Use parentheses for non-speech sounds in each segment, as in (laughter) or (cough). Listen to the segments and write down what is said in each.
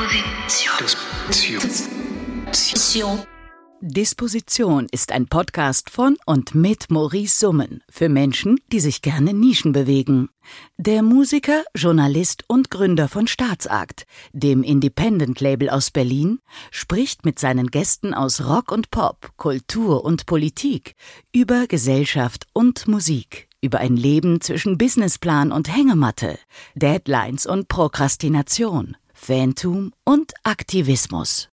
Disposition. Disposition. Disposition ist ein Podcast von und mit Maurice Summen für Menschen, die sich gerne Nischen bewegen. Der Musiker, Journalist und Gründer von Staatsakt, dem Independent-Label aus Berlin, spricht mit seinen Gästen aus Rock und Pop, Kultur und Politik über Gesellschaft und Musik, über ein Leben zwischen Businessplan und Hängematte, Deadlines und Prokrastination, Fantum und Aktivismus.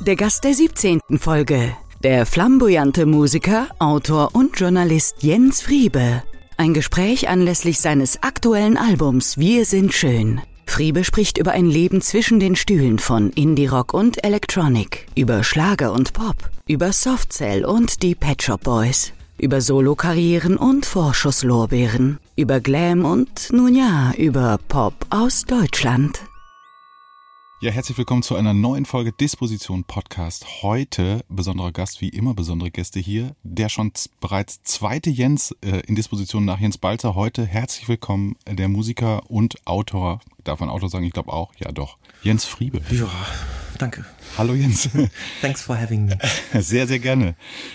Der Gast der 17. Folge. Der flamboyante Musiker, Autor und Journalist Jens Friebe. Ein Gespräch anlässlich seines aktuellen Albums Wir sind schön. Friebe spricht über ein Leben zwischen den Stühlen von Indie-Rock und Electronic, über Schlager und Pop, über Softcell und die Pet Shop Boys, über Solokarrieren und Vorschusslorbeeren, über Glam und, nun ja, über Pop aus Deutschland. Ja, herzlich willkommen zu einer neuen Folge Disposition Podcast. Heute besonderer Gast, wie immer besondere Gäste hier. Der schon bereits zweite Jens äh, in Disposition nach Jens Balzer. Heute herzlich willkommen äh, der Musiker und Autor. Darf man Autor sagen? Ich glaube auch. Ja, doch. Jens Friebe. Ja, danke. Hallo Jens. (laughs) Thanks for having me. Sehr, sehr gerne.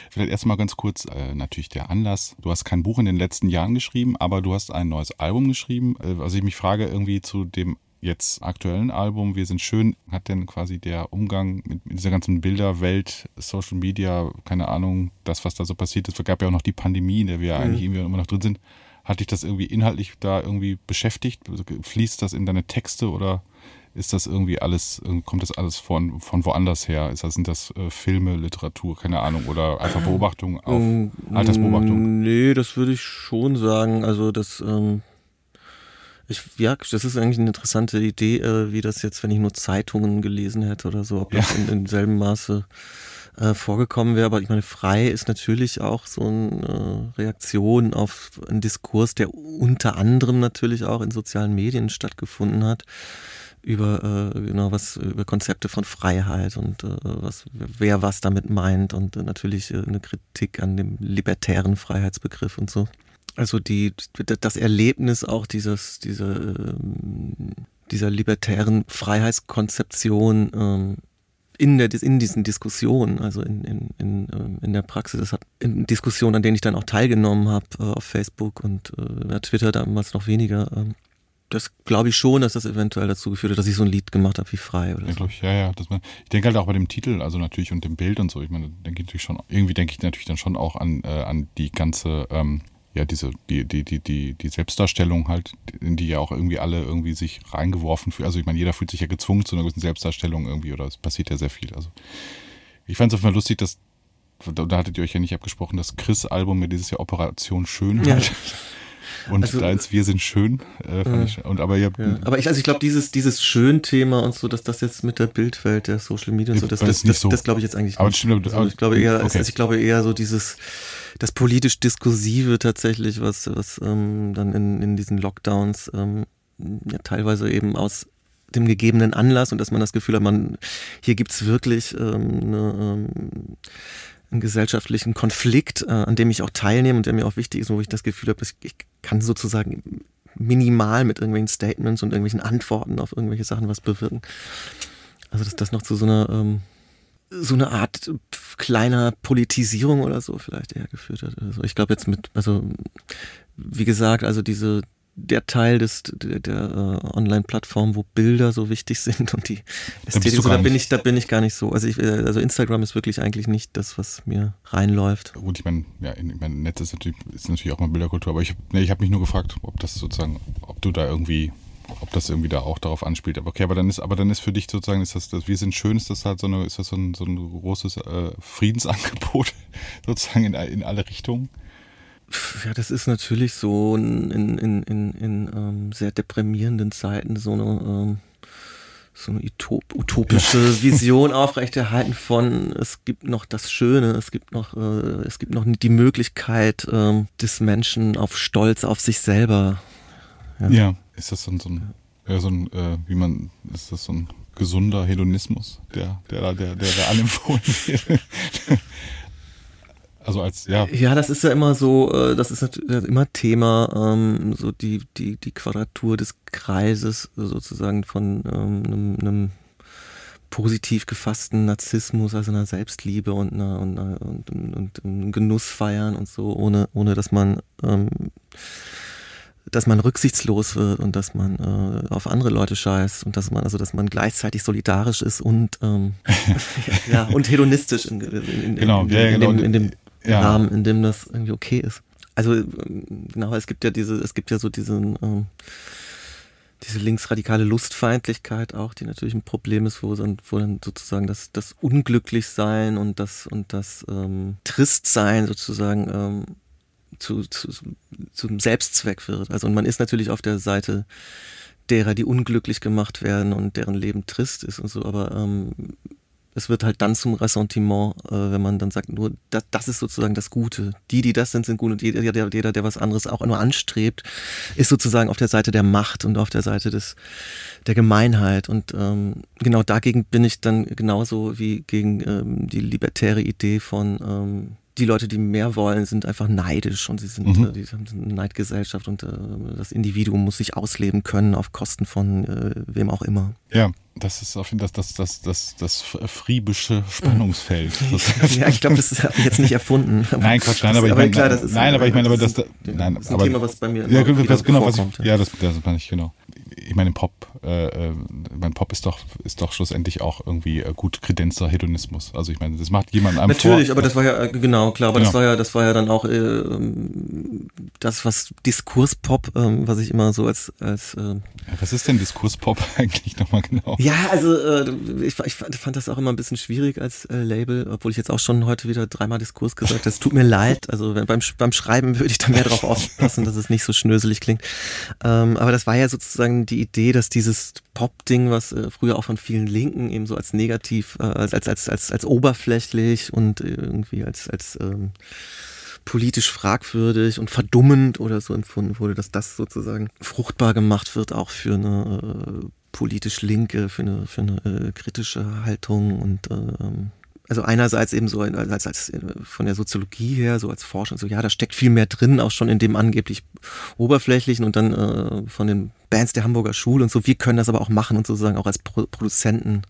Vielleicht erstmal ganz kurz, äh, natürlich der Anlass. Du hast kein Buch in den letzten Jahren geschrieben, aber du hast ein neues Album geschrieben. Äh, also ich mich frage irgendwie zu dem jetzt aktuellen Album Wir sind schön, hat denn quasi der Umgang mit, dieser ganzen Bilderwelt, Social Media, keine Ahnung, das, was da so passiert ist, es gab ja auch noch die Pandemie, in der wir mhm. eigentlich irgendwie immer noch drin sind. Hat dich das irgendwie inhaltlich da irgendwie beschäftigt? Fließt das in deine Texte oder ist das irgendwie alles, kommt das alles von, von woanders her? Ist das, sind das äh, Filme, Literatur, keine Ahnung, oder einfach Beobachtungen auf ähm, Altersbeobachtungen? Nee, das würde ich schon sagen. Also das ähm, ich, ja, das ist eigentlich eine interessante Idee, äh, wie das jetzt, wenn ich nur Zeitungen gelesen hätte oder so, ob ja. das in, in selben Maße äh, vorgekommen wäre. Aber ich meine, frei ist natürlich auch so eine Reaktion auf einen Diskurs, der unter anderem natürlich auch in sozialen Medien stattgefunden hat über äh, genau was über Konzepte von Freiheit und äh, was wer was damit meint und äh, natürlich äh, eine Kritik an dem libertären Freiheitsbegriff und so also die, das Erlebnis auch dieses, diese, ähm, dieser libertären Freiheitskonzeption ähm, in, der, in diesen Diskussionen, also in, in, in, ähm, in der Praxis, das hat in Diskussionen, an denen ich dann auch teilgenommen habe äh, auf Facebook und äh, Twitter damals noch weniger. Das glaube ich schon, dass das eventuell dazu geführt hat, dass ich so ein Lied gemacht habe wie Frei oder ja, so. glaube ich, ja, ja. Man, ich denke halt auch bei dem Titel, also natürlich und dem Bild und so. Ich meine, denke ich natürlich schon, irgendwie denke ich natürlich dann schon auch an, äh, an die ganze ähm, ja, diese, die, die, die, die, die Selbstdarstellung halt, in die ja auch irgendwie alle irgendwie sich reingeworfen fühlen. Also ich meine, jeder fühlt sich ja gezwungen zu einer gewissen Selbstdarstellung irgendwie oder es passiert ja sehr viel. Also ich fand es auf jeden Fall lustig, dass, da hattet ihr euch ja nicht abgesprochen, das Chris-Album mit dieses Jahr Operation Schönheit. Ja. (laughs) Und also, deins, wir sind schön. Äh, ja. ich, und, aber, ihr, ja. aber ich, also ich glaube, dieses, dieses Schön-Thema und so, dass das jetzt mit der Bildwelt der Social Media und so, das, das, das, so. das glaube ich jetzt eigentlich aber nicht. Stimmt, also ich glaube eher, okay. also ich glaube eher so dieses, das politisch Diskursive tatsächlich, was, was ähm, dann in, in diesen Lockdowns ähm, ja, teilweise eben aus dem gegebenen Anlass und dass man das Gefühl hat, man hier gibt's wirklich ähm, eine, ähm, einen gesellschaftlichen Konflikt, äh, an dem ich auch teilnehme und der mir auch wichtig ist, wo ich das Gefühl habe, ich kann sozusagen minimal mit irgendwelchen Statements und irgendwelchen Antworten auf irgendwelche Sachen was bewirken. Also dass das noch zu so einer ähm, so eine Art kleiner Politisierung oder so vielleicht eher geführt hat. Also ich glaube jetzt mit, also wie gesagt, also diese der Teil des der, der uh, Online-Plattform, wo Bilder so wichtig (laughs) sind und die Ästhetik, so, da bin ich da bin ich gar nicht so. Also ich, äh, also Instagram ist wirklich eigentlich nicht das, was mir reinläuft. Gut, ich meine, ja, ich mein Netz ist natürlich ist natürlich auch mal Bilderkultur, aber ich nee, ich habe mich nur gefragt, ob das sozusagen, ob du da irgendwie ob das irgendwie da auch darauf anspielt. Aber okay, aber dann ist, aber dann ist für dich sozusagen, ist das, das wir sind schön, ist das halt so eine, ist das so ein, so ein großes äh, Friedensangebot (laughs) sozusagen in, in alle Richtungen? Ja, das ist natürlich so in, in, in, in, ähm, sehr deprimierenden Zeiten so eine, ähm, so eine utopische (laughs) Vision aufrechterhalten von, es gibt noch das Schöne, es gibt noch, äh, es gibt noch die Möglichkeit ähm, des Menschen auf Stolz auf sich selber. Ja. ja. Ist das dann so ein, ja, so ein äh, wie man, ist das so ein gesunder Hedonismus, der, der, der, der, der anempfohlen wird? Also als, ja. Ja, das ist ja immer so, äh, das ist natürlich immer Thema, ähm, so die, die, die Quadratur des Kreises sozusagen von ähm, einem, einem positiv gefassten Narzissmus, also einer Selbstliebe und, einer, und, einer, und, und, und einem Genuss feiern und so, ohne, ohne dass man ähm, dass man rücksichtslos wird und dass man äh, auf andere Leute scheißt und dass man also dass man gleichzeitig solidarisch ist und ähm, (laughs) (laughs) ja und hedonistisch in, in, in, Genau, in, ja, ja, in, genau. dem, in dem Ja. Rahmen, in dem das irgendwie okay ist. Also ähm, genau, es gibt ja diese, es gibt ja so diesen ähm, diese linksradikale Lustfeindlichkeit auch, die natürlich ein Problem ist, wo dann, wo dann sozusagen das, das Unglücklichsein und das und das ähm, Tristsein sozusagen ähm, zu, zu, zum Selbstzweck wird. Also und man ist natürlich auf der Seite derer, die unglücklich gemacht werden und deren Leben trist ist und so, aber ähm, es wird halt dann zum Ressentiment, äh, wenn man dann sagt, nur das, das ist sozusagen das Gute. Die, die das sind, sind gut und jeder, der, jeder, der was anderes auch nur anstrebt, ist sozusagen auf der Seite der Macht und auf der Seite des der Gemeinheit. Und ähm, genau dagegen bin ich dann genauso wie gegen ähm, die libertäre Idee von ähm, die Leute, die mehr wollen, sind einfach neidisch und sie sind, Mhm. äh, die haben eine Neidgesellschaft und äh, das Individuum muss sich ausleben können auf Kosten von äh, wem auch immer. Ja, das ist auf jeden Fall das, das, das, das, das friebische Spannungsfeld. Das, (laughs) ja, ich glaube, das habe ich jetzt nicht erfunden. (laughs) Nein, Quatsch, nein, aber ich aber meine, klar, das ist, nein, aber ich meine, aber das, ist, nein, das ist ein aber, Thema, was bei mir ja, genau, was ich, ja, das, das meine ich, genau. Ich meine, Pop, äh, äh, mein Pop ist doch, ist doch schlussendlich auch irgendwie äh, gut kredenzter Hedonismus. Also ich meine, das macht jemand einem Natürlich, vor. aber das war ja, äh, genau, klar, aber das Genau. war ja, das war ja dann auch äh, das, was Diskurspop, ähm, was ich immer so als, als äh, Was ist denn Diskurspop (laughs) eigentlich nochmal genau? Ja, also äh, ich, ich fand das auch immer ein bisschen schwierig als äh, Label, obwohl ich jetzt auch schon heute wieder dreimal Diskurs gesagt habe. Es tut mir leid. Also beim, beim Schreiben würde ich da mehr drauf aufpassen, dass es nicht so schnöselig klingt. Ähm, aber das war ja sozusagen die Idee, dass dieses Pop-Ding, was äh, früher auch von vielen Linken eben so als negativ, äh, als, als, als, als, oberflächlich und irgendwie als, als ähm, politisch fragwürdig und verdummend oder so empfunden wurde, dass das sozusagen fruchtbar gemacht wird, auch für eine äh, politisch linke, für eine, für eine äh, kritische Haltung und äh, ähm, also einerseits eben so als, als äh, von der Soziologie her, so als Forschung, so ja, da steckt viel mehr drin, auch schon in dem angeblich oberflächlichen und dann äh, von den Bands der Hamburger Schule und so. Wir können das aber auch machen und sozusagen auch als Pro Produzenten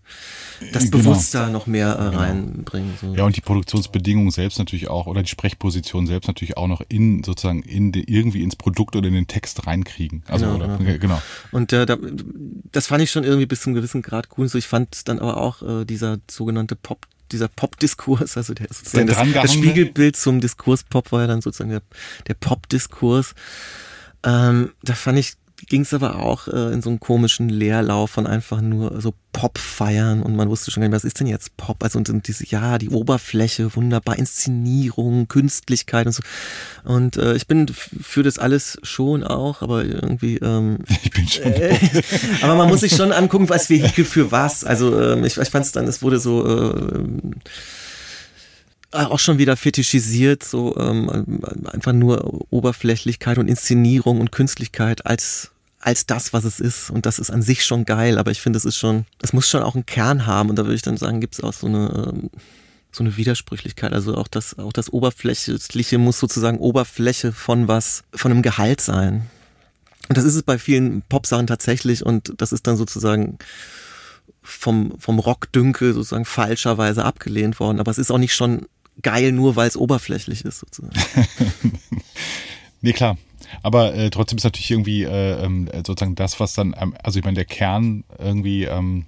das Genau. Bewusstsein noch mehr äh, reinbringen. So. Ja, und die Produktionsbedingungen selbst natürlich auch, oder die Sprechposition selbst natürlich auch noch in, sozusagen, in de, irgendwie ins Produkt oder in den Text reinkriegen. Also, Genau, oder, genau. genau. Und äh, da, das fand ich schon irgendwie bis zu einem gewissen Grad cool. So, ich fand dann aber auch äh, dieser sogenannte Pop, dieser Pop-Diskurs, also der sozusagen das, das? Spiegelbild zum Diskurs-Pop war ja dann sozusagen der, der Pop-Diskurs. Ähm, da fand ich, ging es aber auch äh, in so einen komischen Leerlauf von einfach nur so Pop feiern und man wusste schon gar nicht, was ist denn jetzt Pop? Also und, und diese, ja, die Oberfläche, wunderbar, Inszenierung, Künstlichkeit und so. Und äh, ich bin für das alles schon auch, aber irgendwie ähm, (laughs) Ich bin schon. äh, (laughs) aber man muss sich schon angucken, als Vehikel für was. Also ähm, ich, ich fand es dann, es wurde so äh, auch schon wieder fetischisiert, so ähm, einfach nur Oberflächlichkeit und Inszenierung und Künstlichkeit als als das, was es ist. Und das ist an sich schon geil, aber ich finde, es ist schon, es muss schon auch einen Kern haben. Und da würde ich dann sagen, gibt es auch so eine, ähm, so eine Widersprüchlichkeit. Also auch das, auch das Oberflächliche muss sozusagen Oberfläche von was, von einem Gehalt sein. Und das ist es bei vielen Popsachen tatsächlich und das ist dann sozusagen vom, vom Rockdünkel sozusagen falscherweise abgelehnt worden. Aber es ist auch nicht schon geil, nur weil es oberflächlich ist sozusagen. (laughs) Nee, klar. Aber äh, trotzdem ist natürlich irgendwie äh, ähm, sozusagen das, was dann, ähm, also ich meine, der Kern irgendwie ähm,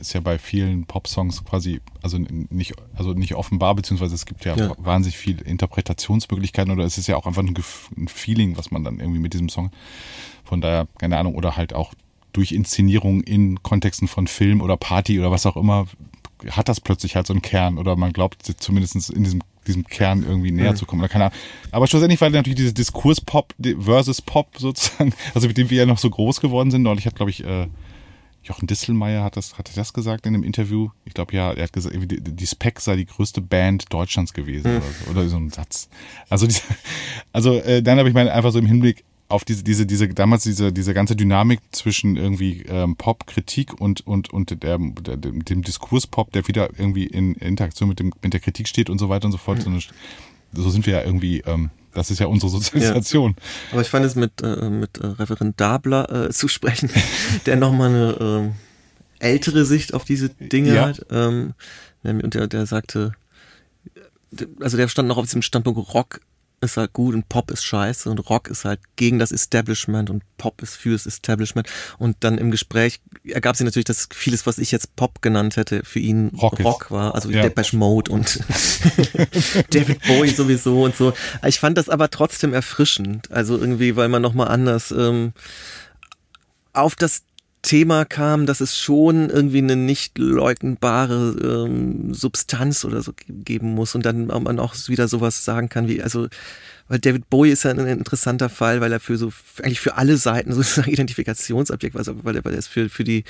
ist ja bei vielen Pop-Songs quasi, also nicht, also nicht offenbar, beziehungsweise es gibt ja, Ja. wahnsinnig viele Interpretationsmöglichkeiten oder es ist ja auch einfach ein, ein Feeling, was man dann irgendwie mit diesem Song, von daher, keine Ahnung, oder halt auch durch Inszenierung in Kontexten von Film oder Party oder was auch immer, hat das plötzlich halt so einen Kern oder man glaubt zumindest in diesem, diesem Kern irgendwie näher zu kommen oder keine Ahnung. Aber schlussendlich war natürlich dieses Diskurs-Pop versus Pop sozusagen, (laughs) also mit dem wir ja noch so groß geworden sind. Neulich hat, glaube ich, äh, Jochen Distelmeier hat das, hat er das gesagt in einem Interview. Ich glaube, ja, er hat gesagt, die, die Spec sei die größte Band Deutschlands gewesen oder, so, oder so ein Satz. Also, diese, (laughs) also äh, dann habe ich mal einfach so im Hinblick auf diese, diese, diese, damals diese, diese ganze Dynamik zwischen irgendwie ähm, Pop-Kritik und, und, und der, der, dem Diskurs-Pop, der wieder irgendwie in Interaktion mit, dem, mit der Kritik steht und so weiter und so fort. So eine, so sind wir ja irgendwie, ähm, das ist ja unsere Sozialisation. Ja. Aber ich fand es mit, äh, mit äh, Referent Dabler äh, (laughs) zu sprechen, der nochmal eine äh, ältere Sicht auf diese Dinge ja. hat. Ähm, und der, der sagte, also der stand noch auf diesem Standpunkt, Rock ist halt gut und Pop ist scheiße und Rock ist halt gegen das Establishment und Pop ist für das Establishment. Und dann im Gespräch ergab sich natürlich, dass vieles, was ich jetzt Pop genannt hätte, für ihn Rock, Rock war. Also ja. Depeche Mode und (laughs) David Bowie sowieso und so. Ich fand das aber trotzdem erfrischend. Also irgendwie, weil man nochmal anders ähm, auf das Thema kam, dass es schon irgendwie eine nicht leugnbare ähm, Substanz oder so geben muss und dann man auch wieder sowas sagen kann wie, also, weil David Bowie ist ja ein interessanter Fall, weil er für so, eigentlich für alle Seiten (laughs) sozusagen Identifikationsobjekt war, also weil er, weil er ist für, für die,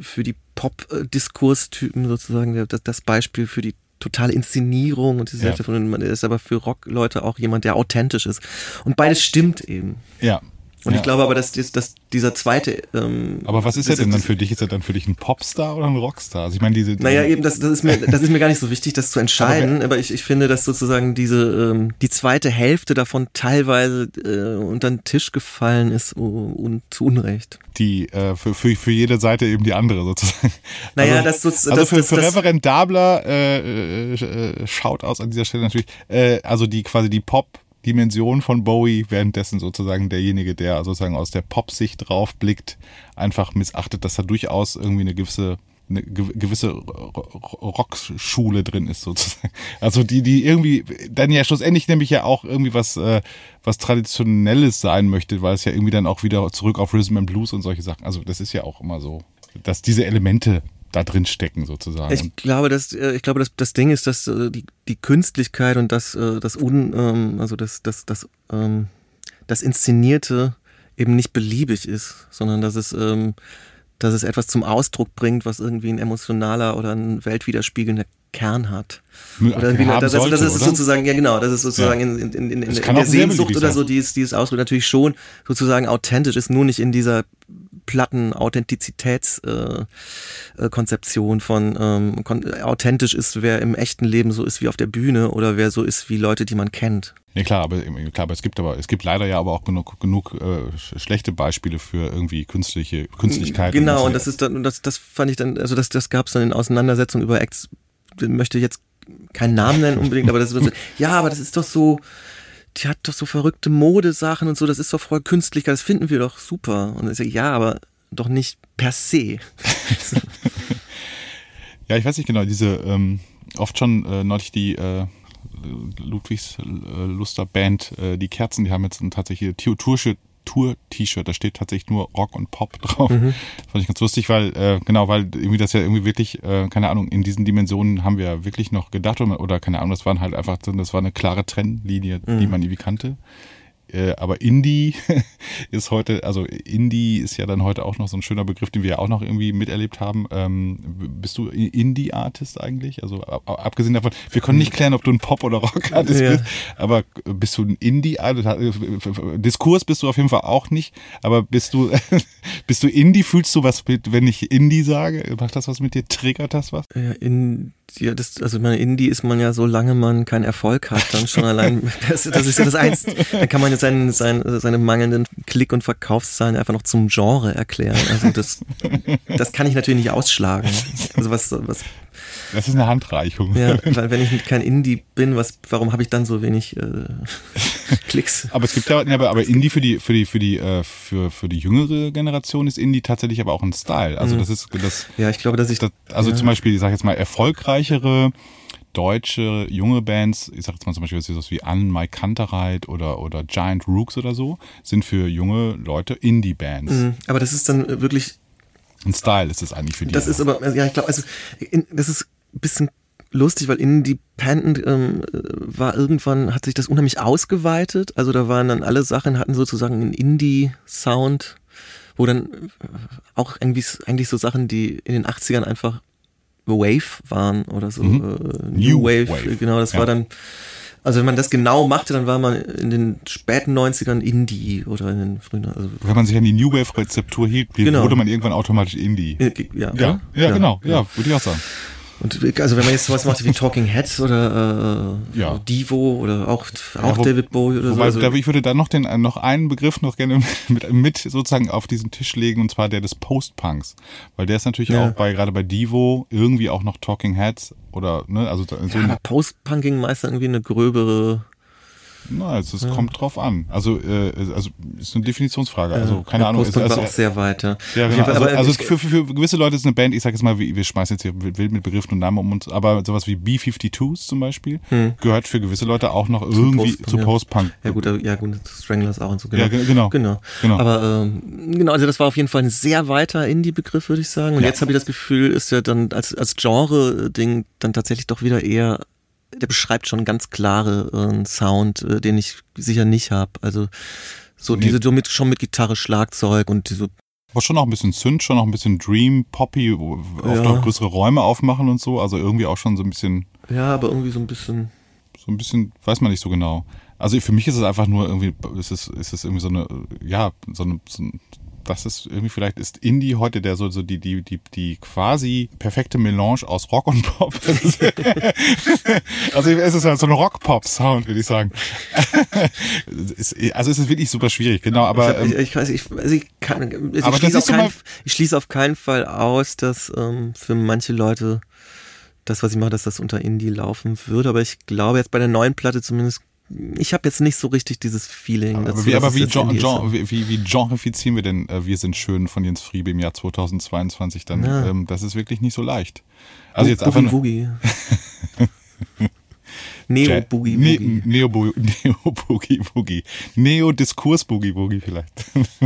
für die Pop-Diskurstypen sozusagen das, das Beispiel für die totale Inszenierung und diese ja. von, man ist aber für Rockleute auch jemand, der authentisch ist. Und beides stimmt eben. Ja, und ja. ich glaube aber, dass, dass dieser zweite. Ähm, aber was ist er denn dann für dich? Ist er dann für dich ein Popstar oder ein Rockstar? Also ich meine diese. Naja, eben das, das ist mir das ist mir gar nicht so wichtig, das zu entscheiden. aber, aber, ich, ich finde, dass sozusagen diese ähm, die zweite Hälfte davon teilweise äh, unter den Tisch gefallen ist und zu Unrecht. Die äh, für, für für jede Seite eben die andere sozusagen. (laughs) Naja, also, das sozusagen. Also für, das, für das, Reverend Dabler äh, äh, äh, schaut aus an dieser Stelle natürlich. Äh, also die quasi die Pop Dimension von Bowie, währenddessen sozusagen derjenige, der sozusagen aus der Pop-Sicht drauf blickt, einfach missachtet, dass da durchaus irgendwie eine gewisse eine gewisse Rockschule drin ist sozusagen. Also die die irgendwie dann ja schlussendlich nämlich ja auch irgendwie was äh, was traditionelles sein möchte, weil es ja irgendwie dann auch wieder zurück auf Rhythm and Blues und solche Sachen. Also das ist ja auch immer so, dass diese Elemente da drin stecken sozusagen. Ich glaube, dass äh, ich glaube, dass das Ding ist, dass äh, die, die Künstlichkeit und das äh, das un ähm, also das das das ähm, das inszenierte eben nicht beliebig ist, sondern dass es ähm, dass es etwas zum Ausdruck bringt, was irgendwie ein emotionaler oder ein weltwiderspiegelnder Kern hat. Oder irgendwie, das, sollte, das, ist oder? sozusagen, ja genau, das ist sozusagen ja. in, in, in, in, in der Sehnsucht oder so, die es, die es ausdrückt, natürlich schon sozusagen authentisch ist, nur nicht in dieser platten Authentizitätskonzeption äh, von ähm, authentisch ist, wer im echten Leben so ist wie auf der Bühne oder wer so ist wie Leute, die man kennt. Nee, klar, aber, klar, aber es gibt aber, es gibt leider ja aber auch genug, genug äh, schlechte Beispiele für irgendwie künstliche Künstlichkeit. Genau, und, und das ist dann, das, das fand ich dann, also das, das gab es dann in Auseinandersetzungen über Ex, möchte jetzt keinen Namen nennen unbedingt, aber das ist ja, aber das ist doch so, die hat doch so verrückte Modesachen und so, das ist doch voll Künstlichkeit, das finden wir doch super. Und ich sage, ja, aber doch nicht per se. (laughs) ja, ich weiß nicht genau, diese ähm, oft schon äh, neulich die äh, Ludwigs äh, Luster Band, äh, die Kerzen, die haben jetzt tatsächlich Tour-Shirt Tour-T-Shirt, da steht tatsächlich nur Rock und Pop drauf. Mhm. Fand ich ganz lustig, weil, äh, genau, weil irgendwie das ja irgendwie wirklich, äh, keine Ahnung, in diesen Dimensionen haben wir ja wirklich noch gedacht oder, oder keine Ahnung, das waren halt einfach, das war eine klare Trennlinie, mhm. die man irgendwie kannte. Äh, aber Indie (laughs) ist heute, also Indie ist ja dann heute auch noch so ein schöner Begriff, den wir ja auch noch irgendwie miterlebt haben. Ähm, bist du Indie-Artist eigentlich? Also abgesehen davon, wir können nicht klären, ob du ein Pop- oder Rock-Artist ja. bist, aber bist du ein Indie-Artist? Diskurs bist du auf jeden Fall auch nicht, aber bist du, (laughs) bist du Indie? Fühlst du was mit, wenn ich Indie sage? Macht das was mit dir? Triggert das was? Ja, in ja, das, also meine Indie ist man ja, solange man keinen Erfolg hat, dann schon allein, (laughs) das, das ist ja das eins, dann kann man jetzt seinen, seinen, seine mangelnden Klick- und Verkaufszahlen einfach noch zum Genre erklären. Also das, (laughs) das kann ich natürlich nicht ausschlagen. Also was, was das ist eine Handreichung. Ja, (laughs) weil wenn ich kein Indie bin, was, warum habe ich dann so wenig äh, (laughs) Klicks? aber es gibt ja, aber, aber Indie für die, für die, für die, äh, für, für die jüngere Generation ist Indie tatsächlich aber auch ein Style. Also mhm. das ist das. Ja, ich glaube, dass ich. Das, also ja. zum Beispiel, ich sage jetzt mal, erfolgreichere deutsche junge Bands, ich sag jetzt mal zum Beispiel sowas wie An My Kantereit oder, oder Giant Rooks oder so, sind für junge Leute Indie-Bands. Mhm, aber das ist dann wirklich. Ein Style ist das eigentlich für die. Das ist aber, ja, ich glaube, also in, das ist bisschen lustig, weil Independent ähm, war irgendwann, hat sich das unheimlich ausgeweitet. Also da waren dann alle Sachen, hatten sozusagen einen Indie-Sound, wo dann äh, auch irgendwie eigentlich so Sachen, die in den 80ern einfach Wave waren oder so. Mhm. Äh, New, New Wave, Wave, genau, das ja. war dann. Also wenn man das genau machte, dann war man in den späten 90ern Indie oder in den frühen. Also wenn man sich an die New Wave-Rezeptur hielt, genau. wurde man irgendwann automatisch Indie. Ja, ja, ja, ja genau, ja, würde ich auch sagen. Und also wenn man jetzt sowas macht wie Talking Heads oder äh, Ja. Divo oder auch, auch wo- David Bowie oder Wobei, so. Also, ich würde da noch den noch einen Begriff noch gerne (laughs) mit, mit sozusagen auf diesen Tisch legen und zwar der des Post-Punks, weil der ist natürlich Ja. auch bei gerade bei Divo irgendwie auch noch Talking Heads oder ne also so ja, aber Post-Punk ging meist irgendwie eine gröbere. Na, also es kommt drauf an. Also äh, also ist eine Definitionsfrage. Also keine ja, Ahnung. Ist, Post-Punk also, war auch sehr weit. Ja, ja, genau. Also, also für, für, für gewisse Leute ist eine Band, ich sage jetzt mal, wir schmeißen jetzt hier wild mit Begriffen und Namen um uns, aber sowas wie B-52s zum Beispiel gehört für gewisse Leute auch noch irgendwie Post-Punk, zu ja. Post-Punk. Ja gut, ja gut, Stranglers auch und so. Genau. Ja, ge- genau. genau. Genau. Aber ähm, genau, also das war auf jeden Fall ein sehr weiter Indie-Begriff, würde ich sagen. Und Ja. jetzt habe ich das Gefühl, ist ja dann als, als Genre-Ding dann tatsächlich doch wieder eher, der beschreibt schon ganz klare äh, einen Sound, äh, den ich sicher nicht habe. Also so Nee. diese so mit, schon mit Gitarre, Schlagzeug und diese Aber schon noch ein bisschen Synth, schon noch ein bisschen Dream, Poppy, oft Ja. noch größere Räume aufmachen und so. Also irgendwie auch schon so ein bisschen, ja, aber irgendwie so ein bisschen so ein bisschen, weiß man nicht so genau. Also für mich ist es einfach nur irgendwie, ist es, ist es irgendwie so eine, ja, so eine, so ein, das ist irgendwie vielleicht ist Indie heute der so, so die, die, die, die quasi perfekte Melange aus Rock und Pop. (laughs) also es ist halt so ein Rock-Pop-Sound, würde ich sagen. (laughs) Also es ist wirklich super schwierig, genau, aber. ich, ähm, ich, ich weiß, ich, also ich kann, also ich, Aber das schließe auf keinen, ich schließe auf keinen Fall aus, dass ähm, für manche Leute das, was ich mache, dass das unter Indie laufen würde. Aber ich glaube jetzt bei der neuen Platte zumindest, ich habe jetzt nicht so richtig dieses Feeling Aber dazu. wie, aber wie, gen, gen, wie, wie, wie genrefizieren wir denn äh, Wir sind schön von Jens Friebe im Jahr 2022 dann? Ja. Ähm, das ist wirklich nicht so leicht. Also jetzt Boogie einfach nur, Woogie. Neo Ja, Boogie (laughs) Ne- Woogie. Neo Boogie Neo Boogie Boogie. Neo Diskurs Boogie Boogie vielleicht.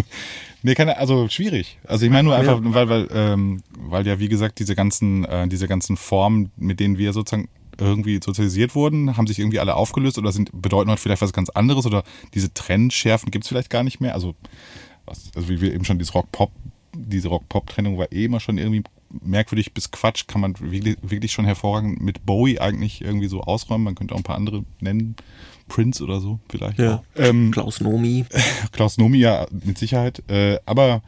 (laughs) nee, keine, also schwierig. Also ich meine nur einfach, weil, weil, ähm, weil ja wie gesagt diese ganzen, äh, diese ganzen Formen, mit denen wir sozusagen irgendwie sozialisiert wurden, haben sich irgendwie alle aufgelöst oder sind bedeuten heute vielleicht was ganz anderes oder diese Trendschärfen gibt es vielleicht gar nicht mehr. Also, also wie wir eben schon dieses Rock-Pop, diese Rock-Pop-Trennung war eh immer schon irgendwie merkwürdig bis Quatsch, kann man wirklich, wirklich schon hervorragend mit Bowie eigentlich irgendwie so ausräumen. Man könnte auch ein paar andere nennen. Prince oder so vielleicht. Ja. Ähm, Klaus Nomi. (laughs) Klaus Nomi ja mit Sicherheit. Äh, aber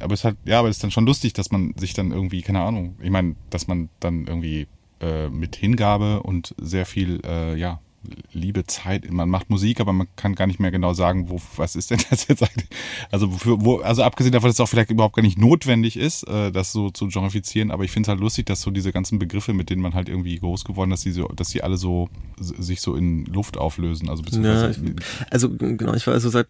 aber es hat ja, aber es ist dann schon lustig, dass man sich dann irgendwie keine Ahnung. Ich meine, dass man dann irgendwie äh, mit Hingabe und sehr viel äh, ja Liebe, Zeit. Man macht Musik, aber man kann gar nicht mehr genau sagen, wo, was ist denn (laughs) das jetzt eigentlich? Also, wofür, wo, also abgesehen davon, dass es auch vielleicht überhaupt gar nicht notwendig ist, äh, das so zu genrefizieren, aber ich finde es halt lustig, dass so diese ganzen Begriffe, mit denen man halt irgendwie groß geworden ist, dass die, so, dass die alle so sich so in Luft auflösen. Also Ja, ich, also genau, ich war also seit,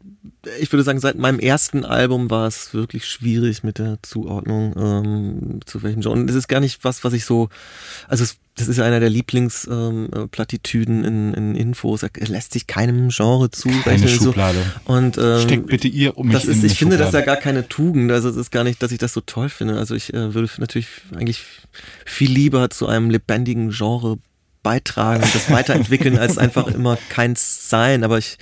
ich würde sagen, seit meinem ersten Album war es wirklich schwierig mit der Zuordnung ähm, zu welchem Genre. Und es ist gar nicht was, was ich so, also es, das ist ja einer der Lieblingsplattitüden ähm, Plattitüden in, in Infos. Er lässt sich keinem Genre zu. Keine so. Schublade. Und ähm, Steckt bitte ihr um mich das ist, ich finde das ja gar keine Tugend. Also es ist gar nicht, dass ich das so toll finde. Also ich äh, würde natürlich eigentlich viel lieber zu einem lebendigen Genre beitragen und das weiterentwickeln, als einfach immer keins sein. Aber ich,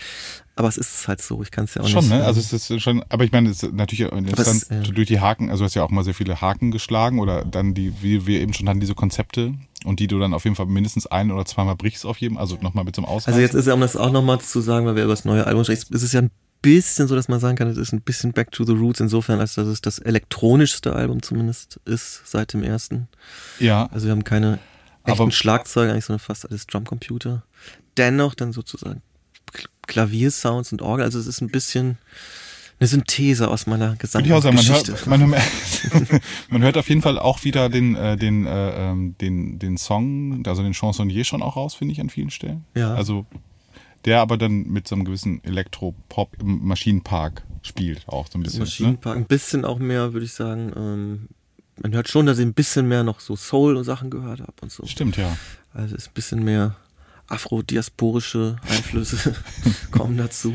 aber es ist halt so. Ich kann es ja auch Schon, nicht. ne? äh, Also es ist schon, aber ich meine, es ist natürlich interessant, es, ja. durch die Haken, also du hast ja auch mal sehr viele Haken geschlagen oder dann die, wie wir eben schon hatten, diese Konzepte und die du dann auf jeden Fall mindestens ein oder zweimal brichst auf jedem, also nochmal mit zum Ausreißen. also jetzt ist ja, um das auch nochmal zu sagen, weil wir über das neue Album sprechen, ist es ja ein bisschen so, dass man sagen kann, es ist ein bisschen Back to the Roots insofern, als dass es das elektronischste Album zumindest ist seit dem ersten. ja, Also wir haben keine echten Aber- Schlagzeuge, eigentlich, sondern fast alles Drumcomputer. Dennoch dann sozusagen Klaviersounds und Orgel. Also es ist ein bisschen eine Synthese aus meiner würde ich auch sagen, man hört, man, hört- (laughs) man hört auf jeden Fall auch wieder den, äh, den, äh, ähm, den, den Song, also den Chansonnier schon auch raus, finde ich, an vielen Stellen. Ja. Also der aber dann mit so einem gewissen Elektropop im Maschinenpark spielt, auch so ein bisschen. Ne? Maschinenpark, ein bisschen auch mehr, würde ich sagen. Ähm, man hört schon, dass ich ein bisschen mehr noch so Soul und Sachen gehört habe und so. Stimmt, ja. Also es ist ein bisschen mehr afrodiasporische Einflüsse (laughs) kommen dazu.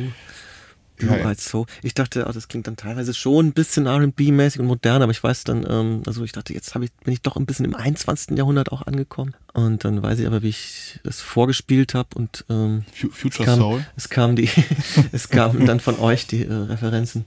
Blue Ja. Eyed Soul. Ich dachte, ah, das klingt dann teilweise schon ein bisschen R&B-mäßig und modern, aber ich weiß dann, ähm, also ich dachte, jetzt ich, bin ich doch ein bisschen im 21. Jahrhundert auch angekommen. Und dann weiß ich aber, wie ich das vorgespielt habe und ähm, Fu- Future kam, Soul. es kam die, (laughs) es kamen dann von euch die äh, Referenzen.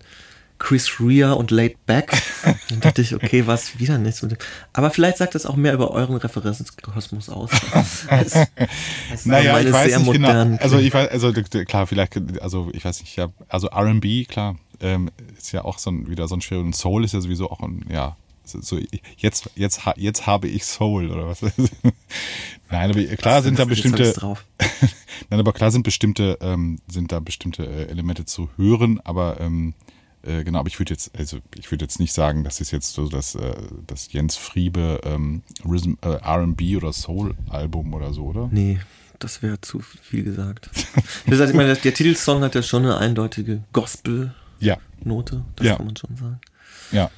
Chris Rea und Laid Back. (laughs) Dann dachte ich, okay, was wieder nichts mit dem. Aber vielleicht sagt das auch mehr über euren Referenzkosmos aus. als, als Naja, ich weiß sehr nicht genau. Also ich weiß, also klar, vielleicht, also ich weiß nicht, ja, also R&B, klar, ähm, ist ja auch so ein, wieder so ein schwerer und Soul ist ja sowieso auch ein, ja, so jetzt, jetzt, jetzt habe ich Soul oder was? (laughs) Nein, aber klar sind da bestimmte. (laughs) Nein, aber klar sind bestimmte, ähm, sind da bestimmte äh, Elemente zu hören, aber ähm, äh, genau, aber ich würde jetzt, also ich würde jetzt nicht sagen, das ist jetzt so das, äh, das Jens Friebe ähm, äh, RB oder Soul-Album oder so, oder? Nee, das wäre zu viel gesagt. ich meine, der Titelsong hat ja schon eine eindeutige Gospel-Note, das ja. kann man schon sagen. Ja.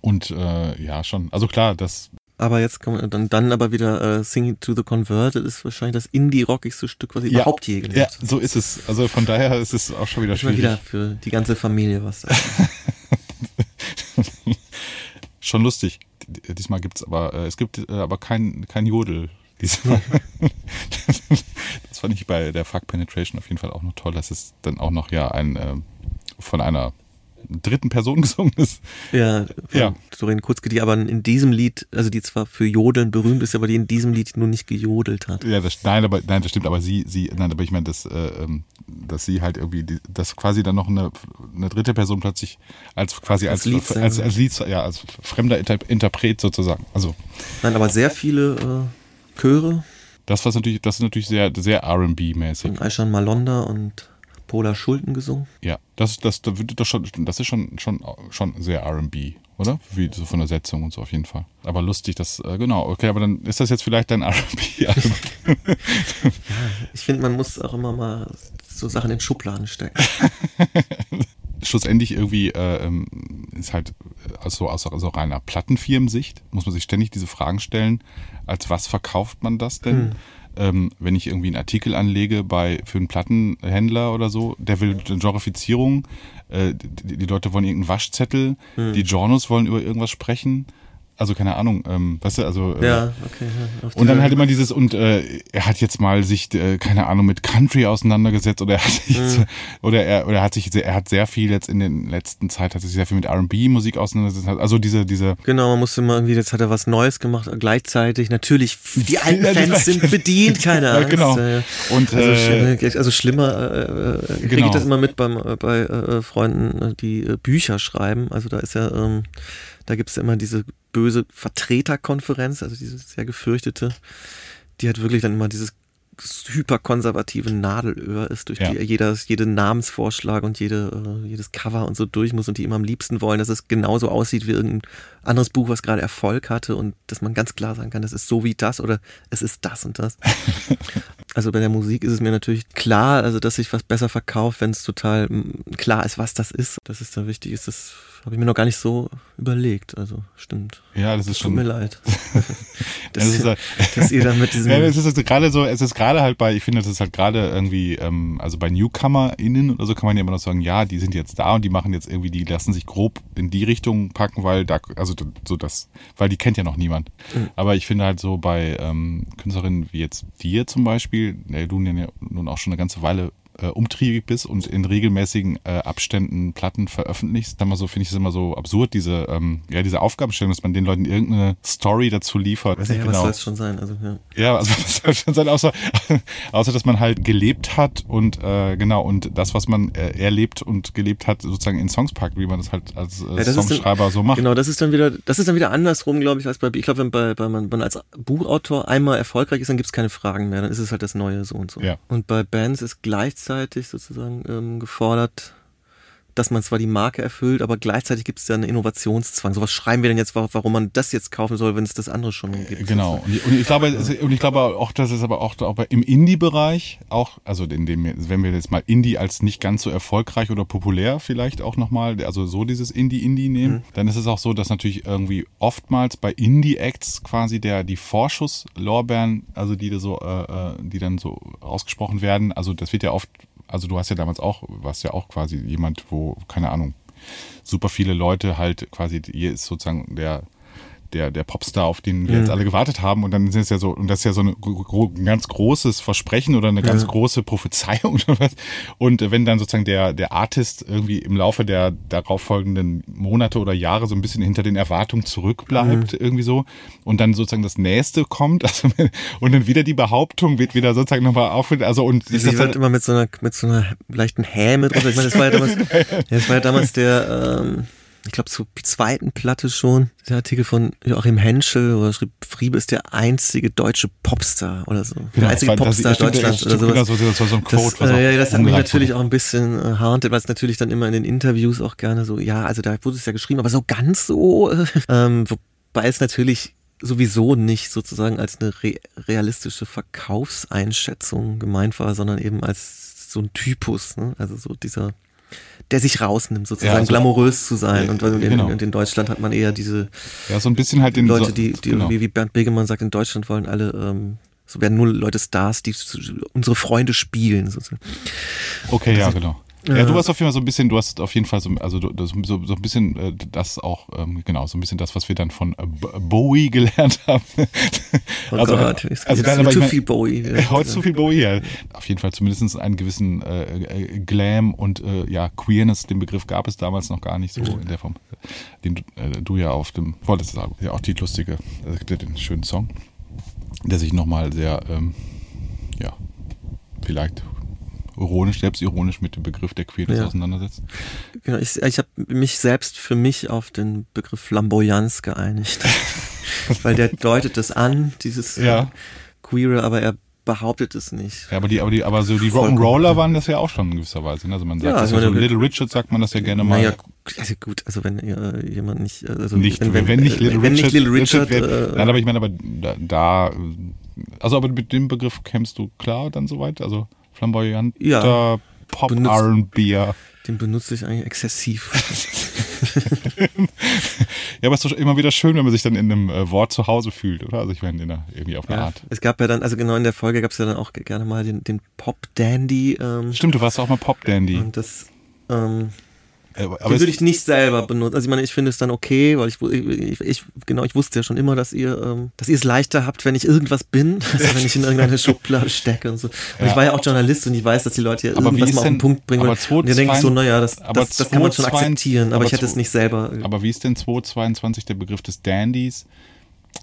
Und äh, ja, schon. Also klar, das. Aber jetzt kommen dann, dann aber wieder äh, Singing to the Converted ist wahrscheinlich das Indie-rockigste Stück, was ich ja, überhaupt je gelesen habe. Ja, so ist es. Also von daher ist es auch schon wieder schwierig. wieder für die ganze Familie was. Da (laughs) schon lustig. Diesmal gibt's aber, äh, es gibt äh, aber kein, kein Jodel. Diesmal. (laughs) das fand ich bei der Fuck Penetration auf jeden Fall auch noch toll, dass es dann auch noch ja ein äh, von einer dritten Person (laughs) gesungen ist. Ja, ja. Doreen Kutzke, die aber in diesem Lied, also die zwar für Jodeln berühmt ist, aber die in diesem Lied nur nicht gejodelt hat. Ja, das, nein, aber, nein, das stimmt, aber sie, sie, nein, aber ich meine, dass, äh, ähm, dass sie halt irgendwie, die, dass quasi dann noch eine, eine dritte Person plötzlich als quasi als, als, Lied, als, als, Lied, ja, als fremder Interpret sozusagen. Also. Nein, aber sehr viele äh, Chöre. Das was natürlich, das ist natürlich sehr, sehr R&B-mäßig. Und Aishan Malonda und Pola Schulten gesungen. Ja, das, das, das, das, schon, das ist schon, schon, schon sehr RB, oder? Wie so von der Setzung und so auf jeden Fall. Aber lustig, das, äh, genau, okay, aber dann ist das jetzt vielleicht dein (laughs) RB. (laughs) ja, ich finde, man muss auch immer mal so Sachen in Schubladen stecken. (laughs) Schlussendlich irgendwie äh, ähm, ist halt also aus, aus reiner Plattenfirmensicht, muss man sich ständig diese Fragen stellen, als was verkauft man das denn? Hm ähm, wenn ich irgendwie einen Artikel anlege bei für einen Plattenhändler oder so, der will eine Genrefizierung, äh, die, die, Leute wollen irgendeinen Waschzettel, hm. die Journos wollen über irgendwas sprechen also keine Ahnung, ähm, weißt du, also äh, ja, okay. Ja, und dann halt immer dieses und äh, er hat jetzt mal sich äh, keine Ahnung mit Country auseinandergesetzt oder er hat sich mhm. oder er oder er hat sich sehr, er hat sehr viel jetzt in den letzten Zeit hat sich sehr viel mit R&B Musik auseinandergesetzt, also diese diese genau, man musste immer irgendwie jetzt hat er was Neues gemacht gleichzeitig natürlich die (laughs) alten Fans sind bedient, keine Ahnung. (laughs) Ja, genau. Und also, äh, also schlimmer äh, äh, kriege genau. ich das immer mit beim äh, bei äh, Freunden, die äh, Bücher schreiben, also da ist ja ähm, da gibt es immer diese böse Vertreterkonferenz, also diese sehr gefürchtete, die hat wirklich dann immer dieses hyperkonservative Nadelöhr ist, durch ja. die jeder, jede Namensvorschlag und jede, äh, jedes Cover und so durch muss und die immer am liebsten wollen, dass es genauso aussieht wie irgendein anderes Buch, was gerade Erfolg hatte und dass man ganz klar sagen kann, das ist so wie das oder es ist das und das. (laughs) also bei der Musik ist es mir natürlich klar, also dass sich was besser verkauft, wenn es total klar ist, was das ist. Das ist da wichtig ist, das habe ich mir noch gar nicht so überlegt. Also stimmt. Ja, das ist schon. Tut mir leid. (laughs) dass, das ist halt, (laughs) dass ihr dann mit diesem. Ja, es ist gerade so, es ist gerade halt bei, ich finde, das ist halt gerade irgendwie, ähm, also bei NewcomerInnen oder so kann man ja immer noch sagen, ja, die sind jetzt da und die machen jetzt irgendwie, die lassen sich grob in die Richtung packen, weil da, also so das, weil die kennt ja noch niemand. Mhm. Aber ich finde halt so bei ähm, Künstlerinnen wie jetzt dir zum Beispiel, du ja nun auch schon eine ganze Weile äh, umtriebig bist und in regelmäßigen äh, Abständen Platten veröffentlichst, dann mal so finde ich es immer so absurd, diese, ähm, ja, diese Aufgabenstellung, dass man den Leuten irgendeine Story dazu liefert. Ja, genau. was soll es schon sein? Also, ja. ja, also (laughs) was soll es schon sein, außer, (laughs) außer dass man halt gelebt hat und äh, genau, und das, was man äh, erlebt und gelebt hat, sozusagen in Songs packt, wie man das halt als äh, ja, Songschreiber dann, so macht. Genau, das ist dann wieder, das ist dann wieder andersrum, glaube ich, als bei, ich glaube, wenn bei, bei man, man als Buchautor einmal erfolgreich ist, dann gibt es keine Fragen mehr, dann ist es halt das Neue so und so. Ja. Und bei Bands ist gleichzeitig sozusagen sozusagen ähm, gefordert, dass man zwar die Marke erfüllt, aber gleichzeitig gibt es ja einen Innovationszwang. So was schreiben wir denn jetzt, warum man das jetzt kaufen soll, wenn es das andere schon gibt? Genau. Und ich, und ich glaube, und ich glaube auch, dass es aber auch, auch im Indie-Bereich auch, also in dem, wenn wir jetzt mal Indie als nicht ganz so erfolgreich oder populär vielleicht auch nochmal, also so dieses Indie-Indie nehmen, mhm. dann ist es auch so, dass natürlich irgendwie oftmals bei Indie-Acts quasi der, die Vorschusslorbeeren, also die so, äh, äh, die dann so ausgesprochen werden, also das wird ja oft also du hast ja damals auch, warst ja auch quasi jemand, wo, keine Ahnung, super viele Leute halt quasi, hier ist sozusagen der der, der Popstar, auf den wir mhm. jetzt alle gewartet haben. Und dann sind es ja so, und das ist ja so ein, ein ganz großes Versprechen oder eine ganz ja. große Prophezeiung (laughs) oder was. Und wenn dann sozusagen der, der Artist irgendwie im Laufe der darauffolgenden Monate oder Jahre so ein bisschen hinter den Erwartungen zurückbleibt, mhm. irgendwie so, und dann sozusagen das nächste kommt, (laughs) also, und dann wieder die Behauptung wird wieder sozusagen nochmal auf, also und Sie ist das halt immer mit so einer, mit so einer leichten Häme drunter. Ich meine, das war ja damals, (laughs) das war ja damals der, ähm, ich glaube, zur zweiten Platte schon, der Artikel von Joachim Henschel, wo er schrieb, Friebe ist der einzige deutsche Popstar oder so. Genau, der einzige das das- Popstar stimmt, Deutschlands oder sowas. genau, so- das war so ein Quote, das, äh, ja, das hat mich natürlich wurde. auch ein bisschen äh, haunted, weil es natürlich dann immer in den Interviews auch gerne so, ja, also da wurde es ja geschrieben, aber so ganz so, äh, ähm, wobei es natürlich sowieso nicht sozusagen als eine re realistische Verkaufseinschätzung gemeint war, sondern eben als so ein Typus, ne? also so dieser, der sich rausnimmt, sozusagen Ja, also- glamourös zu sein. Ja, und, in, genau. und in Deutschland hat man eher diese Ja, so ein bisschen halt den Leute, die, die genau. irgendwie, wie Bernd Begemann sagt, in Deutschland wollen alle, ähm, so werden nur Leute Stars, die unsere Freunde spielen. Sozusagen. Okay, ja, genau. Ja, du hast auf jeden Fall so ein bisschen, du hast auf jeden Fall so, also du, so, so ein bisschen äh, das auch, ähm, genau, so ein bisschen das, was wir dann von äh, Bowie (laughs) gelernt haben. Oh also, Gott, es also dann, ich zu mein, viel Bowie. (laughs) Heute zu viel Bowie, ja. Auf jeden Fall zumindest einen gewissen äh, äh, Glam und äh, ja, Queerness, den Begriff gab es damals noch gar nicht so in der Form, den du, äh, du ja auf dem, wolltest sagen, ja auch die lustige, also es gibt ja den schönen Song, der sich nochmal sehr, ähm, ja, vielleicht ironisch, selbstironisch mit dem Begriff der Queerness Ja. auseinandersetzt. Genau, ich ich habe mich selbst für mich auf den Begriff Flamboyanz geeinigt. (laughs) Weil der deutet es an, dieses Ja. äh, Queere, aber er behauptet es nicht. Ja, aber die, aber die, aber so die. Rock'n'Roller waren das ja auch schon in gewisser Weise. Ne? Also man sagt, Ja, das also ja so Little Richard sagt man das ja gerne mal. Naja, also gut, also wenn äh, jemand nicht, also nicht, wenn, nicht Little wenn Richard, nicht Little Richard, wär- äh, Nein, aber ich meine, aber da, da, also aber mit dem Begriff kämst du klar dann soweit? Also flamboyanter Ja. Pop Benutzt- R&B. den benutze ich eigentlich exzessiv. (laughs) Ja, aber es ist doch immer wieder schön, wenn man sich dann in einem äh, Wort zu Hause fühlt, oder? Also ich meine, in einer, irgendwie auf eine Ja, Art. es gab ja dann, also genau in der Folge gab es ja dann auch gerne mal den, den Pop Dandy. Ähm, Stimmt, du warst auch mal Pop Dandy. und das ähm, Äh, aber den würde ich nicht selber benutzen. Also ich meine, ich finde es dann okay, weil ich, ich, ich genau, ich wusste ja schon immer, dass ihr, ähm, dass ihr es leichter habt, wenn ich irgendwas bin, (laughs) als wenn ich in irgendeine Schublade stecke und so. Und Ja. ich war ja auch Journalist und ich weiß, dass die Leute Aber wie irgendwas mal auf den Punkt bringen aber wollen. Und ihr denkt so, 222 naja, das, das, das kann man schon 222 akzeptieren, aber, aber ich hätte es nicht selber. Aber wie ist denn 222 der Begriff des Dandys?